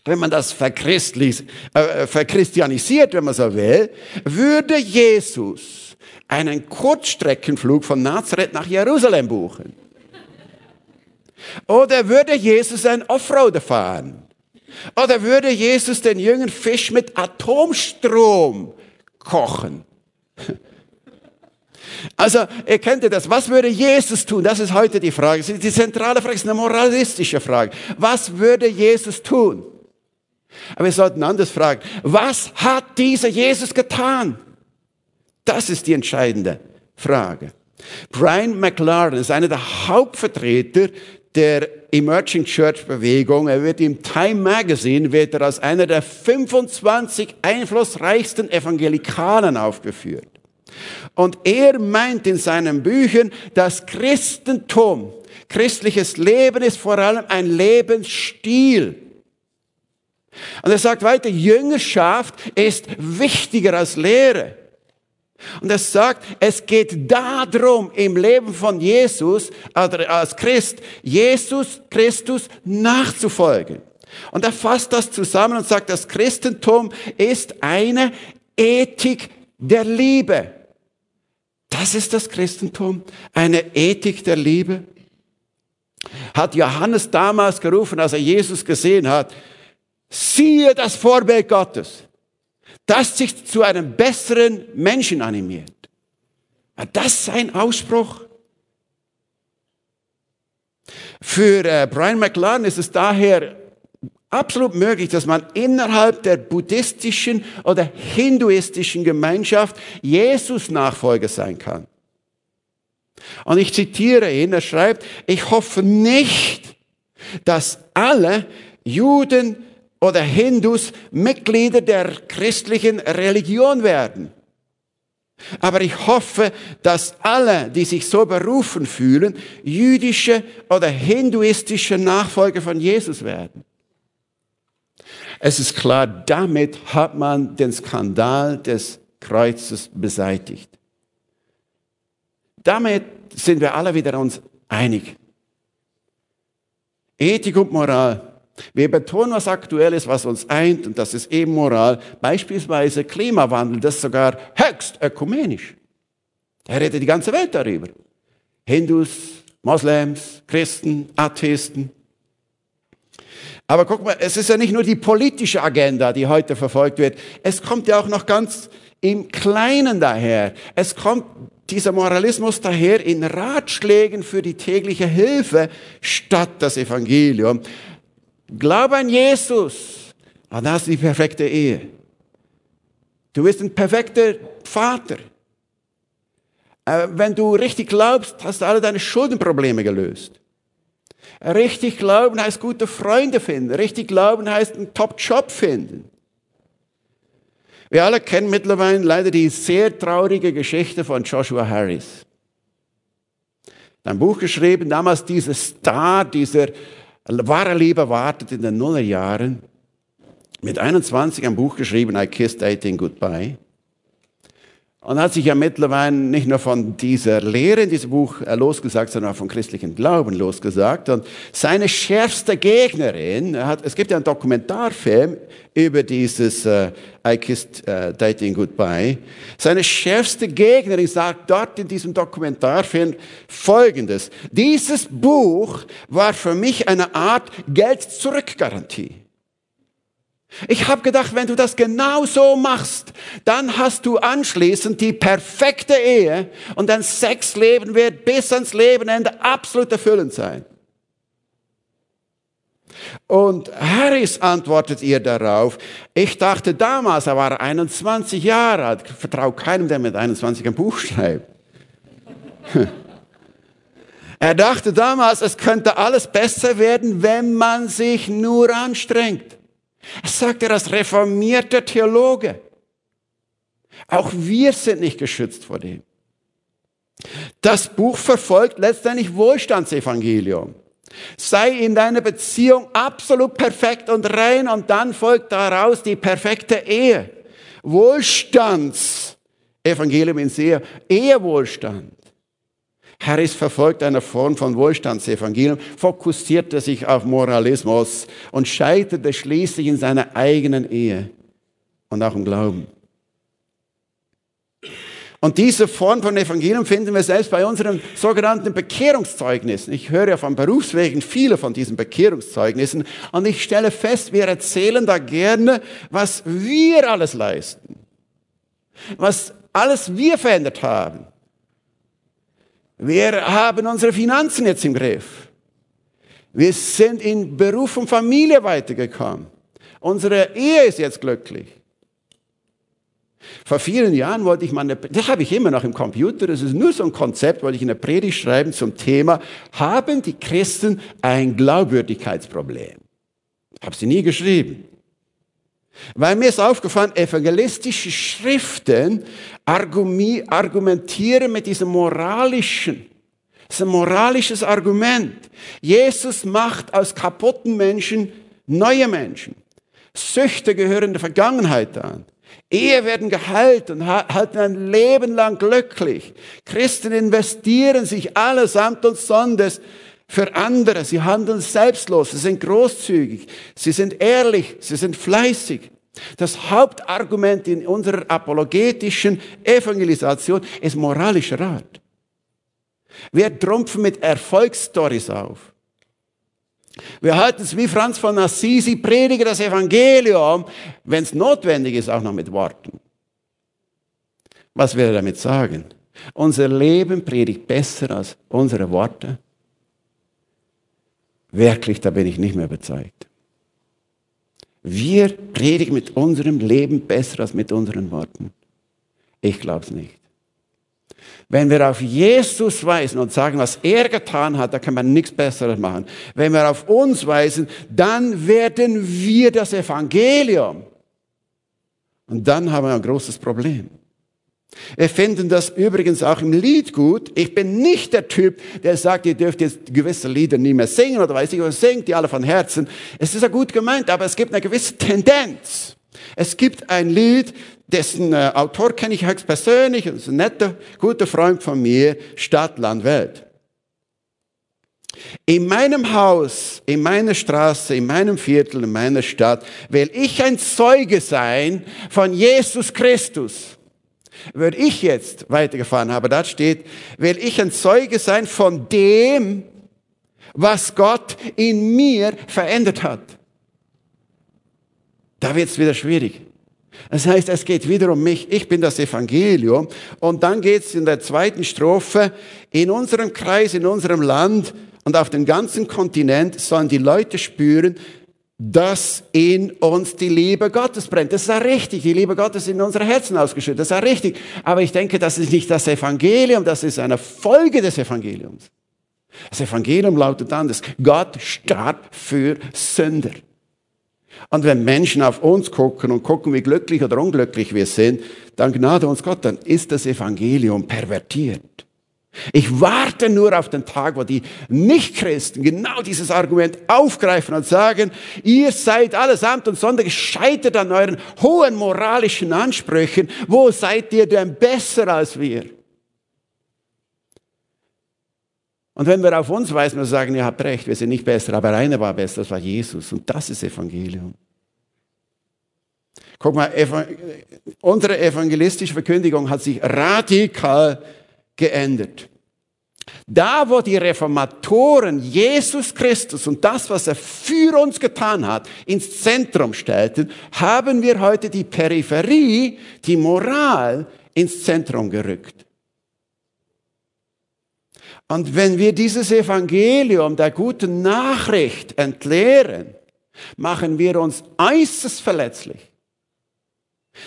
wenn man das äh, verchristianisiert, wenn man so will, würde Jesus einen Kurzstreckenflug von Nazareth nach Jerusalem buchen. Oder würde Jesus ein Offroader fahren? Oder würde Jesus den Jüngern Fisch mit Atomstrom kochen? Also, ihr kennt das. Was würde Jesus tun? Das ist heute die Frage. Die zentrale Frage ist eine moralistische Frage. Was würde Jesus tun? Aber wir sollten anders fragen. Was hat dieser Jesus getan? Das ist die entscheidende Frage. Brian McLaren ist einer der Hauptvertreter der Emerging Church Bewegung. Er wird im Time Magazine wird er als einer der 25 einflussreichsten Evangelikalen aufgeführt. Und er meint in seinen Büchern, dass Christentum, christliches Leben ist vor allem ein Lebensstil. Und er sagt weiter, Jüngerschaft ist wichtiger als Lehre. Und er sagt, es geht darum, im Leben von Jesus, als Christ, Jesus Christus nachzufolgen. Und er fasst das zusammen und sagt, das Christentum ist eine Ethik der Liebe. Das ist das Christentum, eine Ethik der Liebe. Hat Johannes damals gerufen, als er Jesus gesehen hat, siehe das Vorbild Gottes das sich zu einem besseren Menschen animiert. War das sein Ausspruch? Für äh, Brian McLaren ist es daher absolut möglich, dass man innerhalb der buddhistischen oder hinduistischen Gemeinschaft Jesus Nachfolger sein kann. Und ich zitiere ihn, er schreibt, ich hoffe nicht, dass alle Juden, oder Hindus Mitglieder der christlichen Religion werden. Aber ich hoffe, dass alle, die sich so berufen fühlen, jüdische oder hinduistische Nachfolger von Jesus werden. Es ist klar, damit hat man den Skandal des Kreuzes beseitigt. Damit sind wir alle wieder uns einig. Ethik und Moral wir betonen, was aktuell ist, was uns eint, und das ist eben Moral. Beispielsweise Klimawandel, das ist sogar höchst ökumenisch. Da redet die ganze Welt darüber. Hindus, Moslems, Christen, Atheisten. Aber guck mal, es ist ja nicht nur die politische Agenda, die heute verfolgt wird. Es kommt ja auch noch ganz im Kleinen daher. Es kommt dieser Moralismus daher in Ratschlägen für die tägliche Hilfe statt das Evangelium. Glaube an Jesus, dann hast du die perfekte Ehe. Du bist ein perfekter Vater. Äh, wenn du richtig glaubst, hast du alle deine Schuldenprobleme gelöst. Richtig glauben heißt gute Freunde finden. Richtig glauben heißt einen Top-Job finden. Wir alle kennen mittlerweile leider die sehr traurige Geschichte von Joshua Harris. ein Buch geschrieben, damals dieser Star, dieser wahre Liebe wartet in den Nullerjahren. Mit 21 ein Buch geschrieben, I Kissed Dating Goodbye. Und hat sich ja mittlerweile nicht nur von dieser Lehre in diesem Buch äh, losgesagt, sondern auch vom christlichen Glauben losgesagt. Und seine schärfste Gegnerin, hat, es gibt ja einen Dokumentarfilm über dieses uh, I Kissed uh, Dating Goodbye. Seine schärfste Gegnerin sagt dort in diesem Dokumentarfilm Folgendes. Dieses Buch war für mich eine Art Geld-Zurück-Garantie. Ich habe gedacht, wenn du das genau so machst, dann hast du anschließend die perfekte Ehe und dein Sexleben wird bis ans Lebenende absolut erfüllend sein. Und Harris antwortet ihr darauf, ich dachte damals, er war 21 Jahre alt, vertraue keinem, der mit 21 ein Buch schreibt. er dachte damals, es könnte alles besser werden, wenn man sich nur anstrengt. Das sagt er als reformierter Theologe. Auch wir sind nicht geschützt vor dem. Das Buch verfolgt letztendlich Wohlstandsevangelium. Sei in deiner Beziehung absolut perfekt und rein und dann folgt daraus die perfekte Ehe. Wohlstandsevangelium in sehr Ehewohlstand. Harris verfolgt eine Form von Wohlstandsevangelium, fokussierte sich auf Moralismus und scheiterte schließlich in seiner eigenen Ehe und auch im Glauben. Und diese Form von Evangelium finden wir selbst bei unseren sogenannten Bekehrungszeugnissen. Ich höre ja von Berufswegen viele von diesen Bekehrungszeugnissen und ich stelle fest, wir erzählen da gerne, was wir alles leisten, was alles wir verändert haben. Wir haben unsere Finanzen jetzt im Griff. Wir sind in Beruf und Familie weitergekommen. Unsere Ehe ist jetzt glücklich. Vor vielen Jahren wollte ich mal eine, das habe ich immer noch im Computer, das ist nur so ein Konzept, wollte ich eine Predigt schreiben zum Thema, haben die Christen ein Glaubwürdigkeitsproblem? Habe sie nie geschrieben. Weil mir ist aufgefallen, evangelistische Schriften argumentieren mit diesem moralischen, das ist ein moralisches Argument. Jesus macht aus kaputten Menschen neue Menschen. Süchte gehören der Vergangenheit an. Ehe werden geheilt und halten ein Leben lang glücklich. Christen investieren sich allesamt und sonders für andere. Sie handeln selbstlos, sie sind großzügig, sie sind ehrlich, sie sind fleißig. Das Hauptargument in unserer apologetischen Evangelisation ist moralischer Rat. Wir trumpfen mit Erfolgsstories auf. Wir halten es wie Franz von Assisi, predige das Evangelium, wenn es notwendig ist, auch noch mit Worten. Was will er damit sagen? Unser Leben predigt besser als unsere Worte. Wirklich, da bin ich nicht mehr überzeugt. Wir predigen mit unserem Leben besser als mit unseren Worten. Ich glaube es nicht. Wenn wir auf Jesus weisen und sagen, was er getan hat, da kann man nichts Besseres machen. Wenn wir auf uns weisen, dann werden wir das Evangelium. Und dann haben wir ein großes Problem. Wir finden das übrigens auch im Lied gut. Ich bin nicht der Typ, der sagt, ihr dürft jetzt gewisse Lieder nie mehr singen oder weiß ich was, singt die alle von Herzen. Es ist ja gut gemeint, aber es gibt eine gewisse Tendenz. Es gibt ein Lied, dessen äh, Autor kenne ich höchst persönlich, das ein netter, guter Freund von mir, Stadt, Land, Welt. In meinem Haus, in meiner Straße, in meinem Viertel, in meiner Stadt will ich ein Zeuge sein von Jesus Christus würde ich jetzt weitergefahren habe, da steht, will ich ein Zeuge sein von dem, was Gott in mir verändert hat. Da wird es wieder schwierig. Das heißt, es geht wieder um mich. Ich bin das Evangelium. Und dann geht es in der zweiten Strophe, in unserem Kreis, in unserem Land und auf dem ganzen Kontinent sollen die Leute spüren, dass in uns die Liebe Gottes brennt. Das ist ja richtig. Die Liebe Gottes in unsere Herzen ausgeschüttet. Das ist ja richtig. Aber ich denke, das ist nicht das Evangelium, das ist eine Folge des Evangeliums. Das Evangelium lautet anders. Gott starb für Sünder. Und wenn Menschen auf uns gucken und gucken, wie glücklich oder unglücklich wir sind, dann gnade uns Gott, dann ist das Evangelium pervertiert. Ich warte nur auf den Tag, wo die Nichtchristen genau dieses Argument aufgreifen und sagen, ihr seid allesamt und Sonntag gescheitert an euren hohen moralischen Ansprüchen. Wo seid ihr denn besser als wir? Und wenn wir auf uns weisen, wir sagen, ihr habt recht, wir sind nicht besser, aber einer war besser, das war Jesus. Und das ist Evangelium. Guck mal, unsere evangelistische Verkündigung hat sich radikal geändert. Da, wo die Reformatoren Jesus Christus und das, was er für uns getan hat, ins Zentrum stellten, haben wir heute die Peripherie, die Moral ins Zentrum gerückt. Und wenn wir dieses Evangelium der guten Nachricht entleeren, machen wir uns äußerst verletzlich.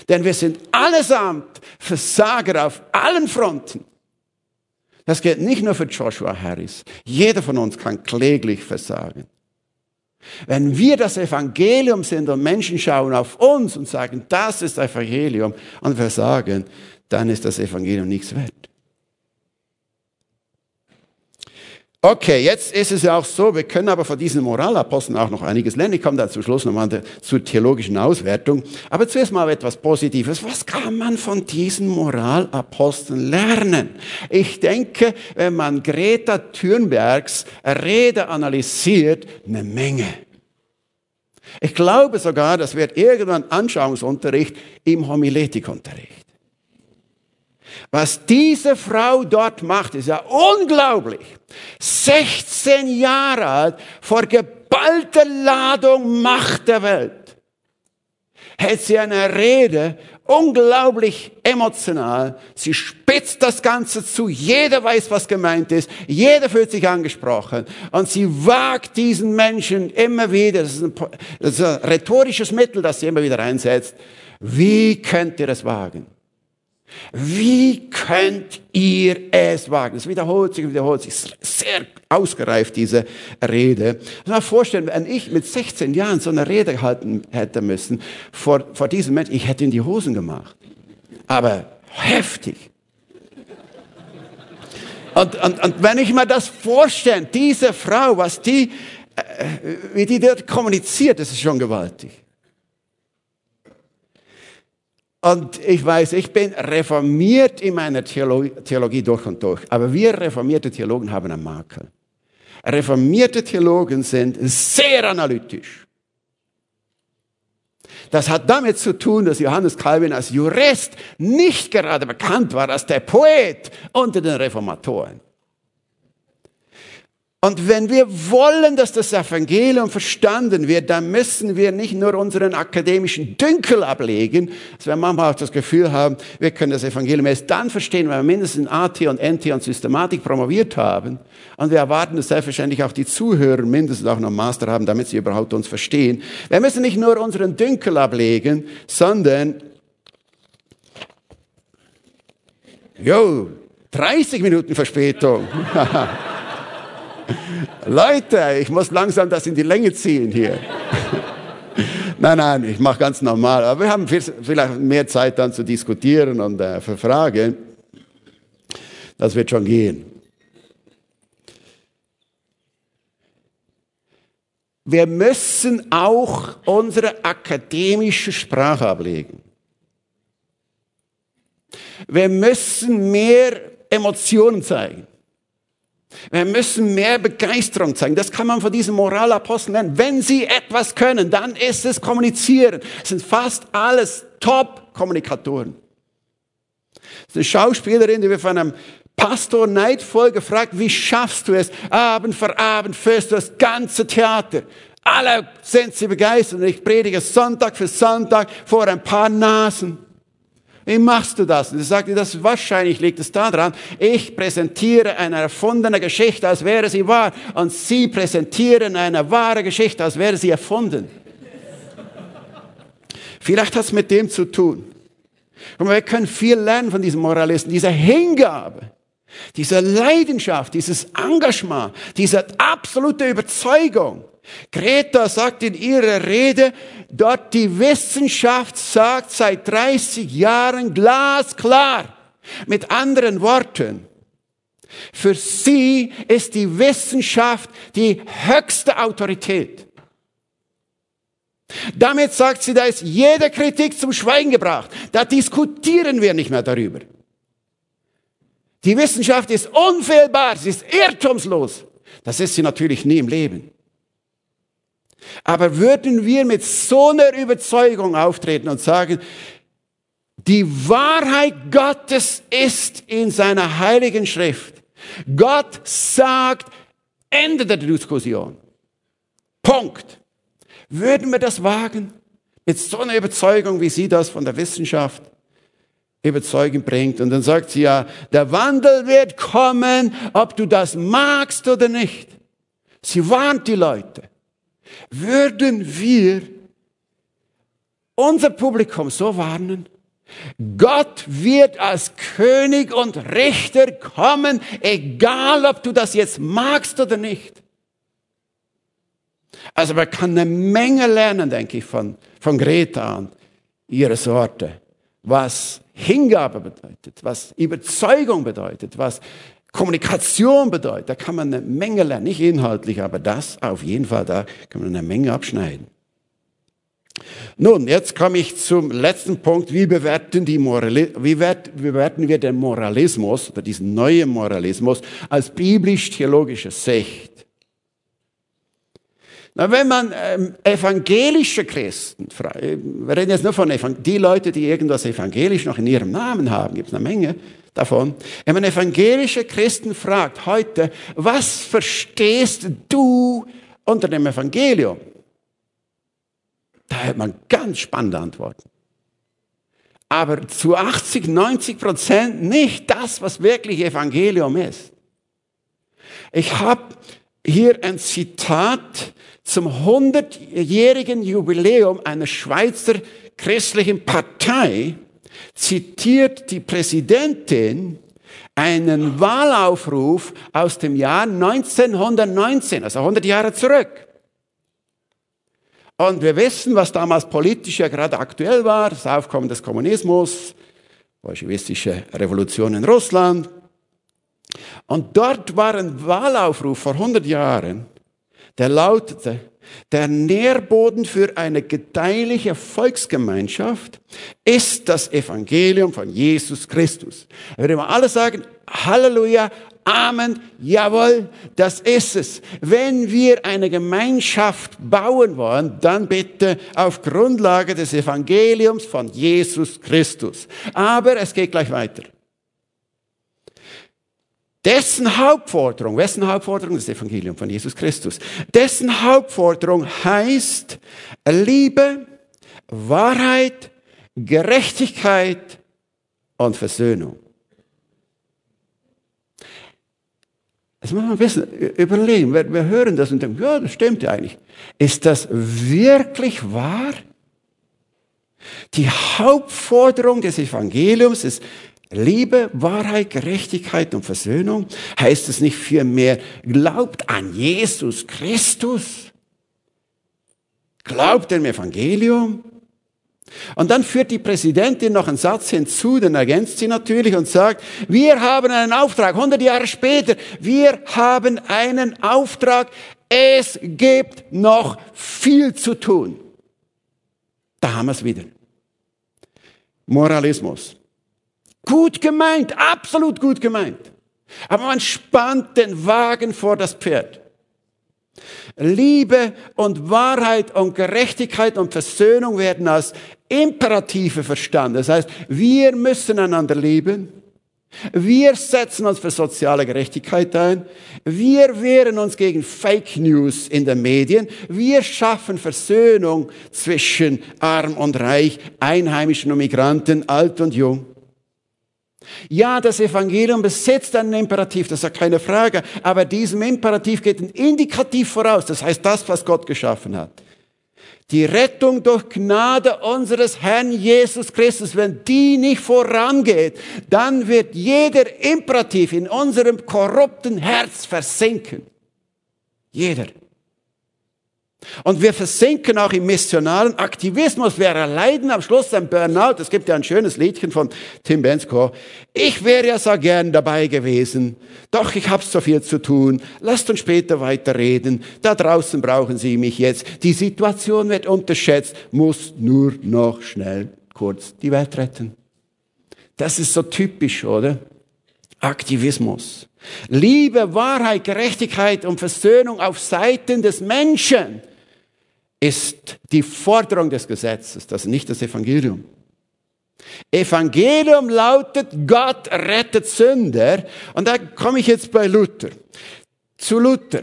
Denn wir sind allesamt Versager auf allen Fronten. Das gilt nicht nur für Joshua Harris. Jeder von uns kann kläglich versagen. Wenn wir das Evangelium sind und Menschen schauen auf uns und sagen, das ist Evangelium und versagen, dann ist das Evangelium nichts wert. Okay, jetzt ist es ja auch so, wir können aber von diesen Moralaposteln auch noch einiges lernen. Ich komme da zum Schluss nochmal zur theologischen Auswertung. Aber zuerst mal etwas Positives. Was kann man von diesen Moralaposteln lernen? Ich denke, wenn man Greta Thunbergs Rede analysiert, eine Menge. Ich glaube sogar, das wird irgendwann Anschauungsunterricht im Homiletikunterricht. Was diese Frau dort macht, ist ja unglaublich. 16 Jahre alt, vor geballter Ladung Macht der Welt, hält sie eine Rede, unglaublich emotional. Sie spitzt das Ganze zu. Jeder weiß, was gemeint ist. Jeder fühlt sich angesprochen. Und sie wagt diesen Menschen immer wieder, das ist ein, das ist ein rhetorisches Mittel, das sie immer wieder einsetzt. Wie könnt ihr es wagen? Wie könnt ihr es wagen? Es wiederholt sich, wiederholt sich. Sehr ausgereift, diese Rede. Ich mir vorstellen, wenn ich mit 16 Jahren so eine Rede halten hätte müssen vor, vor diesem Menschen, ich hätte in die Hosen gemacht. Aber heftig. Und, und, und wenn ich mir das vorstelle, diese Frau, was die, äh, wie die dort kommuniziert, das ist schon gewaltig. Und ich weiß, ich bin reformiert in meiner Theologie durch und durch. Aber wir reformierte Theologen haben einen Makel. Reformierte Theologen sind sehr analytisch. Das hat damit zu tun, dass Johannes Calvin als Jurist nicht gerade bekannt war als der Poet unter den Reformatoren. Und wenn wir wollen, dass das Evangelium verstanden wird, dann müssen wir nicht nur unseren akademischen Dünkel ablegen, dass wir manchmal auch das Gefühl haben, wir können das Evangelium erst dann verstehen, wenn wir mindestens AT und NT und Systematik promoviert haben. Und wir erwarten, dass selbstverständlich auch die Zuhörer mindestens auch noch Master haben, damit sie überhaupt uns verstehen. Wir müssen nicht nur unseren Dünkel ablegen, sondern, jo, 30 Minuten Verspätung. Leute, ich muss langsam das in die Länge ziehen hier. nein, nein, ich mache ganz normal. Aber wir haben vielleicht mehr Zeit dann zu diskutieren und äh, für Fragen. Das wird schon gehen. Wir müssen auch unsere akademische Sprache ablegen. Wir müssen mehr Emotionen zeigen. Wir müssen mehr Begeisterung zeigen. Das kann man von diesen Moralaposteln lernen. Wenn sie etwas können, dann ist es kommunizieren. Es sind fast alles Top-Kommunikatoren. Eine Schauspielerin, die wir von einem Pastor neidvoll gefragt, wie schaffst du es? Abend für Abend führst du das ganze Theater. Alle sind sie begeistert und ich predige Sonntag für Sonntag vor ein paar Nasen. Wie machst du das? Und sie sagte, das wahrscheinlich liegt es daran, ich präsentiere eine erfundene Geschichte, als wäre sie wahr, und sie präsentieren eine wahre Geschichte, als wäre sie erfunden. Vielleicht hat es mit dem zu tun. Und wir können viel lernen von diesen Moralisten, dieser Hingabe, dieser Leidenschaft, dieses Engagement, diese absolute Überzeugung. Greta sagt in ihrer Rede, dort die Wissenschaft sagt seit 30 Jahren glasklar. Mit anderen Worten, Für sie ist die Wissenschaft die höchste Autorität. Damit sagt sie, da ist jede Kritik zum Schweigen gebracht. Da diskutieren wir nicht mehr darüber. Die Wissenschaft ist unfehlbar, sie ist irrtumslos. Das ist sie natürlich nie im Leben. Aber würden wir mit so einer Überzeugung auftreten und sagen, die Wahrheit Gottes ist in seiner heiligen Schrift. Gott sagt, Ende der Diskussion. Punkt. Würden wir das wagen? Mit so einer Überzeugung, wie sie das von der Wissenschaft überzeugend bringt. Und dann sagt sie ja, der Wandel wird kommen, ob du das magst oder nicht. Sie warnt die Leute. Würden wir unser Publikum so warnen? Gott wird als König und Richter kommen, egal ob du das jetzt magst oder nicht. Also man kann eine Menge lernen, denke ich, von, von Greta und ihrer Sorte, was Hingabe bedeutet, was Überzeugung bedeutet, was Kommunikation bedeutet. Da kann man eine Menge lernen, nicht inhaltlich, aber das auf jeden Fall, da kann man eine Menge abschneiden. Nun, jetzt komme ich zum letzten Punkt. Wie bewerten, die Morali wie, wert, wie bewerten wir den Moralismus oder diesen neuen Moralismus als biblisch-theologische Sicht? Na, wenn man ähm, evangelische Christen, wir reden jetzt nur von Evangel die Leute, die irgendwas evangelisch noch in ihrem Namen haben, gibt es eine Menge davon. Wenn man evangelische Christen fragt heute, was verstehst du unter dem Evangelium? Da hört man ganz spannende Antworten. Aber zu 80, 90 Prozent nicht das, was wirklich Evangelium ist. Ich habe hier ein Zitat zum 100-jährigen Jubiläum einer Schweizer christlichen Partei zitiert die Präsidentin einen Wahlaufruf aus dem Jahr 1919, also 100 Jahre zurück. Und wir wissen, was damals politisch ja gerade aktuell war, das Aufkommen des Kommunismus, bolschewistische Revolution in Russland. Und dort war ein Wahlaufruf vor 100 Jahren, der lautete, der Nährboden für eine gedeihliche Volksgemeinschaft ist das Evangelium von Jesus Christus. Da würde man alle sagen, Halleluja, Amen, jawohl, das ist es. Wenn wir eine Gemeinschaft bauen wollen, dann bitte auf Grundlage des Evangeliums von Jesus Christus. Aber es geht gleich weiter. Dessen Hauptforderung, wessen Hauptforderung? Das Evangelium von Jesus Christus. Dessen Hauptforderung heißt Liebe, Wahrheit, Gerechtigkeit und Versöhnung. Das muss man ein bisschen überlegen. Wir, wir hören das und denken, ja, das stimmt ja eigentlich. Ist das wirklich wahr? Die Hauptforderung des Evangeliums ist Liebe, Wahrheit, Gerechtigkeit und Versöhnung heißt es nicht vielmehr, glaubt an Jesus Christus, glaubt dem Evangelium. Und dann führt die Präsidentin noch einen Satz hinzu, den ergänzt sie natürlich und sagt, wir haben einen Auftrag, 100 Jahre später, wir haben einen Auftrag, es gibt noch viel zu tun. Da haben wir es wieder. Moralismus. Gut gemeint, absolut gut gemeint. Aber man spannt den Wagen vor das Pferd. Liebe und Wahrheit und Gerechtigkeit und Versöhnung werden als Imperative verstanden. Das heißt, wir müssen einander lieben. Wir setzen uns für soziale Gerechtigkeit ein. Wir wehren uns gegen Fake News in den Medien. Wir schaffen Versöhnung zwischen arm und reich, Einheimischen und Migranten, alt und jung. Ja, das Evangelium besitzt einen Imperativ, das ist ja keine Frage, aber diesem Imperativ geht ein Indikativ voraus, das heißt das, was Gott geschaffen hat. Die Rettung durch Gnade unseres Herrn Jesus Christus, wenn die nicht vorangeht, dann wird jeder Imperativ in unserem korrupten Herz versinken. Jeder. Und wir versinken auch im missionalen Aktivismus. Wir erleiden am Schluss ein Burnout. Es gibt ja ein schönes Liedchen von Tim Bensko. Ich wäre ja so gern dabei gewesen, doch ich habe so viel zu tun. Lasst uns später weiterreden. Da draußen brauchen Sie mich jetzt. Die Situation wird unterschätzt, muss nur noch schnell kurz die Welt retten. Das ist so typisch, oder? Aktivismus. Liebe, Wahrheit, Gerechtigkeit und Versöhnung auf Seiten des Menschen ist die Forderung des Gesetzes, das ist nicht das Evangelium. Evangelium lautet, Gott rettet Sünder. Und da komme ich jetzt bei Luther. Zu Luther.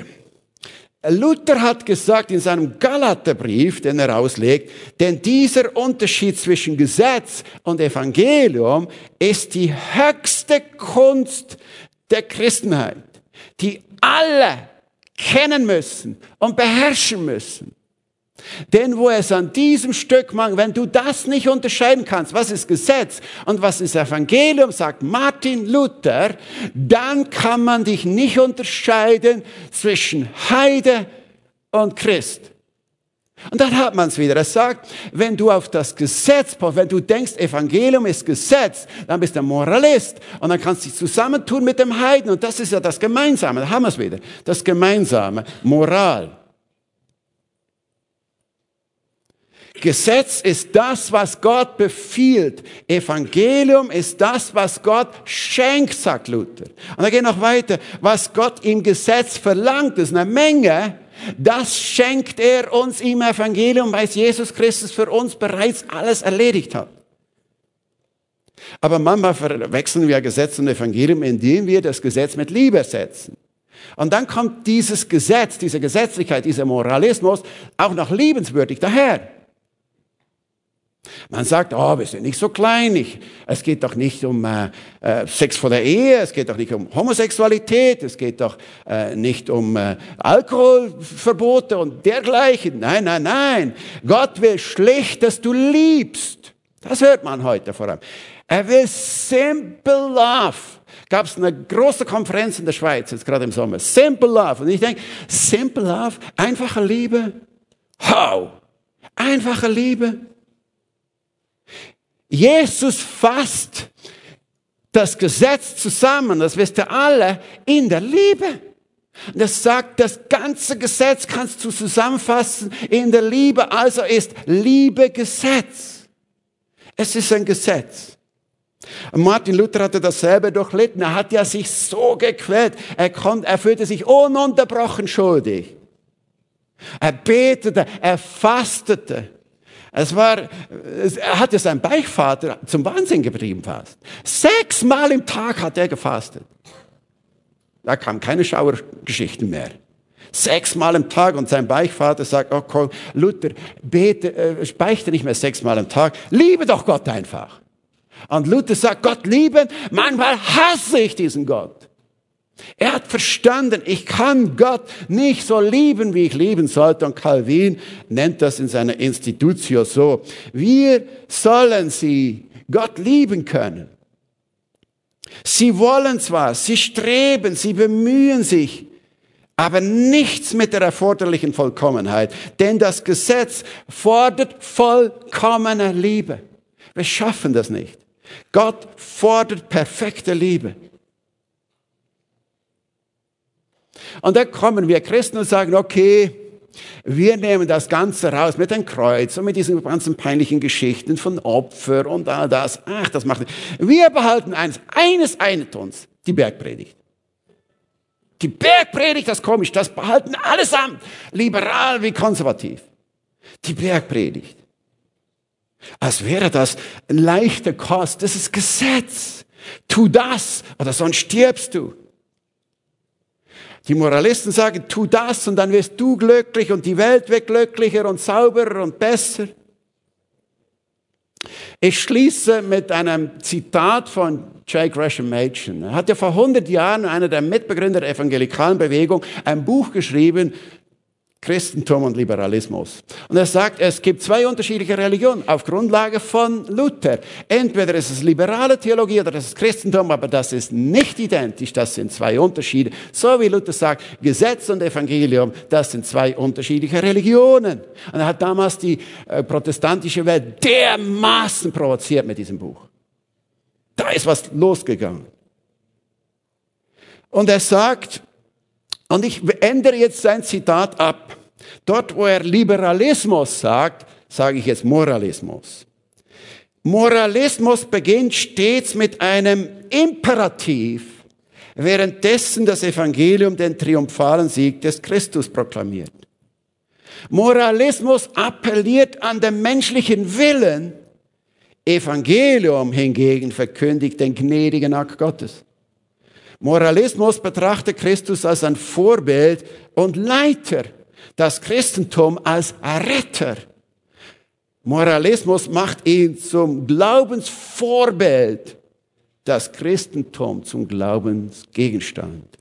Luther hat gesagt in seinem Galaterbrief, den er auslegt, denn dieser Unterschied zwischen Gesetz und Evangelium ist die höchste Kunst der Christenheit, die alle kennen müssen und beherrschen müssen. Denn wo es an diesem Stück mangelt, wenn du das nicht unterscheiden kannst, was ist Gesetz und was ist Evangelium, sagt Martin Luther, dann kann man dich nicht unterscheiden zwischen Heide und Christ. Und dann hat man es wieder. Er sagt, wenn du auf das Gesetz, wenn du denkst, Evangelium ist Gesetz, dann bist du ein Moralist. Und dann kannst du dich zusammentun mit dem Heiden. Und das ist ja das Gemeinsame. Da haben wir es wieder. Das Gemeinsame. Moral. Gesetz ist das, was Gott befiehlt. Evangelium ist das, was Gott schenkt, sagt Luther. Und er geht noch weiter. Was Gott im Gesetz verlangt, ist eine Menge. Das schenkt er uns im Evangelium, weil Jesus Christus für uns bereits alles erledigt hat. Aber manchmal verwechseln wir Gesetz und Evangelium, indem wir das Gesetz mit Liebe setzen. Und dann kommt dieses Gesetz, diese Gesetzlichkeit, dieser Moralismus auch noch liebenswürdig daher. Man sagt, oh, wir sind nicht so kleinig. Es geht doch nicht um äh, äh, Sex vor der Ehe, es geht doch nicht um Homosexualität, es geht doch äh, nicht um äh, Alkoholverbote und dergleichen. Nein, nein, nein. Gott will schlicht, dass du liebst. Das hört man heute vor allem. Er will simple love. Gab es eine große Konferenz in der Schweiz, jetzt gerade im Sommer. Simple love. Und ich denke, simple love, einfache Liebe. How? Einfache Liebe. Jesus fasst das Gesetz zusammen, das wisst ihr alle, in der Liebe. Und das sagt, das ganze Gesetz kannst du zusammenfassen in der Liebe, also ist Liebe Gesetz. Es ist ein Gesetz. Martin Luther hatte dasselbe durchlitten. Er hat ja sich so gequält. Er, konnte, er fühlte sich ununterbrochen schuldig. Er betete, er fastete. Es war, er hatte seinen Beichtvater zum Wahnsinn getrieben fast. Sechsmal im Tag hat er gefastet. Da kamen keine Schauergeschichten mehr. Sechsmal im Tag und sein Beichtvater sagt, oh komm, Luther, bete, äh, beichte nicht mehr sechsmal im Tag, liebe doch Gott einfach. Und Luther sagt, Gott lieben, manchmal hasse ich diesen Gott. Er hat verstanden, ich kann Gott nicht so lieben, wie ich lieben sollte. Und Calvin nennt das in seiner Institutio so. Wir sollen sie Gott lieben können. Sie wollen zwar, sie streben, sie bemühen sich, aber nichts mit der erforderlichen Vollkommenheit. Denn das Gesetz fordert vollkommene Liebe. Wir schaffen das nicht. Gott fordert perfekte Liebe. Und dann kommen wir Christen und sagen, okay, wir nehmen das Ganze raus mit dem Kreuz und mit diesen ganzen peinlichen Geschichten von Opfer und all das. Ach, das macht. Wir behalten eines, eines einet uns, die Bergpredigt. Die Bergpredigt, das ist komisch, das behalten allesamt, liberal wie konservativ. Die Bergpredigt. Als wäre das ein leichter Kost, das ist Gesetz. Tu das oder sonst stirbst du. Die Moralisten sagen, tu das und dann wirst du glücklich und die Welt wird glücklicher und sauberer und besser. Ich schließe mit einem Zitat von J. Gresham Machen. Er hat ja vor 100 Jahren, einer der Mitbegründer der evangelikalen Bewegung, ein Buch geschrieben, Christentum und Liberalismus. Und er sagt, es gibt zwei unterschiedliche Religionen auf Grundlage von Luther. Entweder ist es liberale Theologie oder es ist Christentum, aber das ist nicht identisch. Das sind zwei Unterschiede. So wie Luther sagt, Gesetz und Evangelium, das sind zwei unterschiedliche Religionen. Und er hat damals die äh, protestantische Welt dermaßen provoziert mit diesem Buch. Da ist was losgegangen. Und er sagt, und ich ändere jetzt sein Zitat ab. Dort, wo er Liberalismus sagt, sage ich jetzt Moralismus. Moralismus beginnt stets mit einem Imperativ, währenddessen das Evangelium den triumphalen Sieg des Christus proklamiert. Moralismus appelliert an den menschlichen Willen, Evangelium hingegen verkündigt den gnädigen Akt Gottes. Moralismus betrachtet Christus als ein Vorbild und Leiter, das Christentum als Retter. Moralismus macht ihn zum Glaubensvorbild, das Christentum zum Glaubensgegenstand.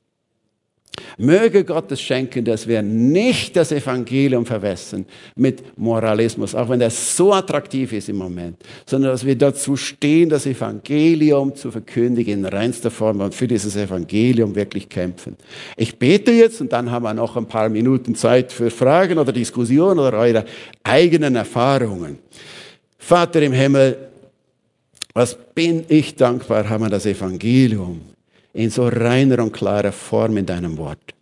Möge Gott es schenken, dass wir nicht das Evangelium verwässern mit Moralismus, auch wenn das so attraktiv ist im Moment, sondern dass wir dazu stehen, das Evangelium zu verkündigen in reinster Form und für dieses Evangelium wirklich kämpfen. Ich bete jetzt und dann haben wir noch ein paar Minuten Zeit für Fragen oder Diskussionen oder eure eigenen Erfahrungen. Vater im Himmel, was bin ich dankbar, haben wir das Evangelium in so reiner und klarer Form in deinem Wort.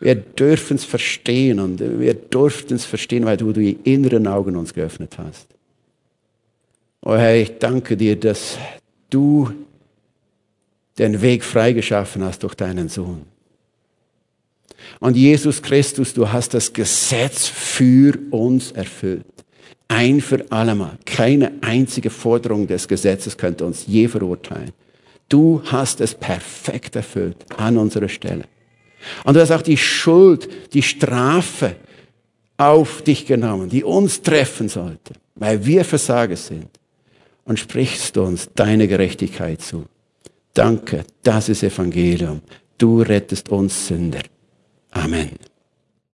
Wir dürfen es verstehen und wir durften es verstehen, weil du die inneren Augen uns geöffnet hast. Oh Herr, ich danke dir, dass du den Weg freigeschaffen hast durch deinen Sohn. Und Jesus Christus, du hast das Gesetz für uns erfüllt. Ein für allemal. Keine einzige Forderung des Gesetzes könnte uns je verurteilen. Du hast es perfekt erfüllt an unserer Stelle. Und du hast auch die Schuld, die Strafe auf dich genommen, die uns treffen sollte, weil wir Versager sind. Und sprichst uns deine Gerechtigkeit zu. Danke, das ist Evangelium. Du rettest uns Sünder. Amen.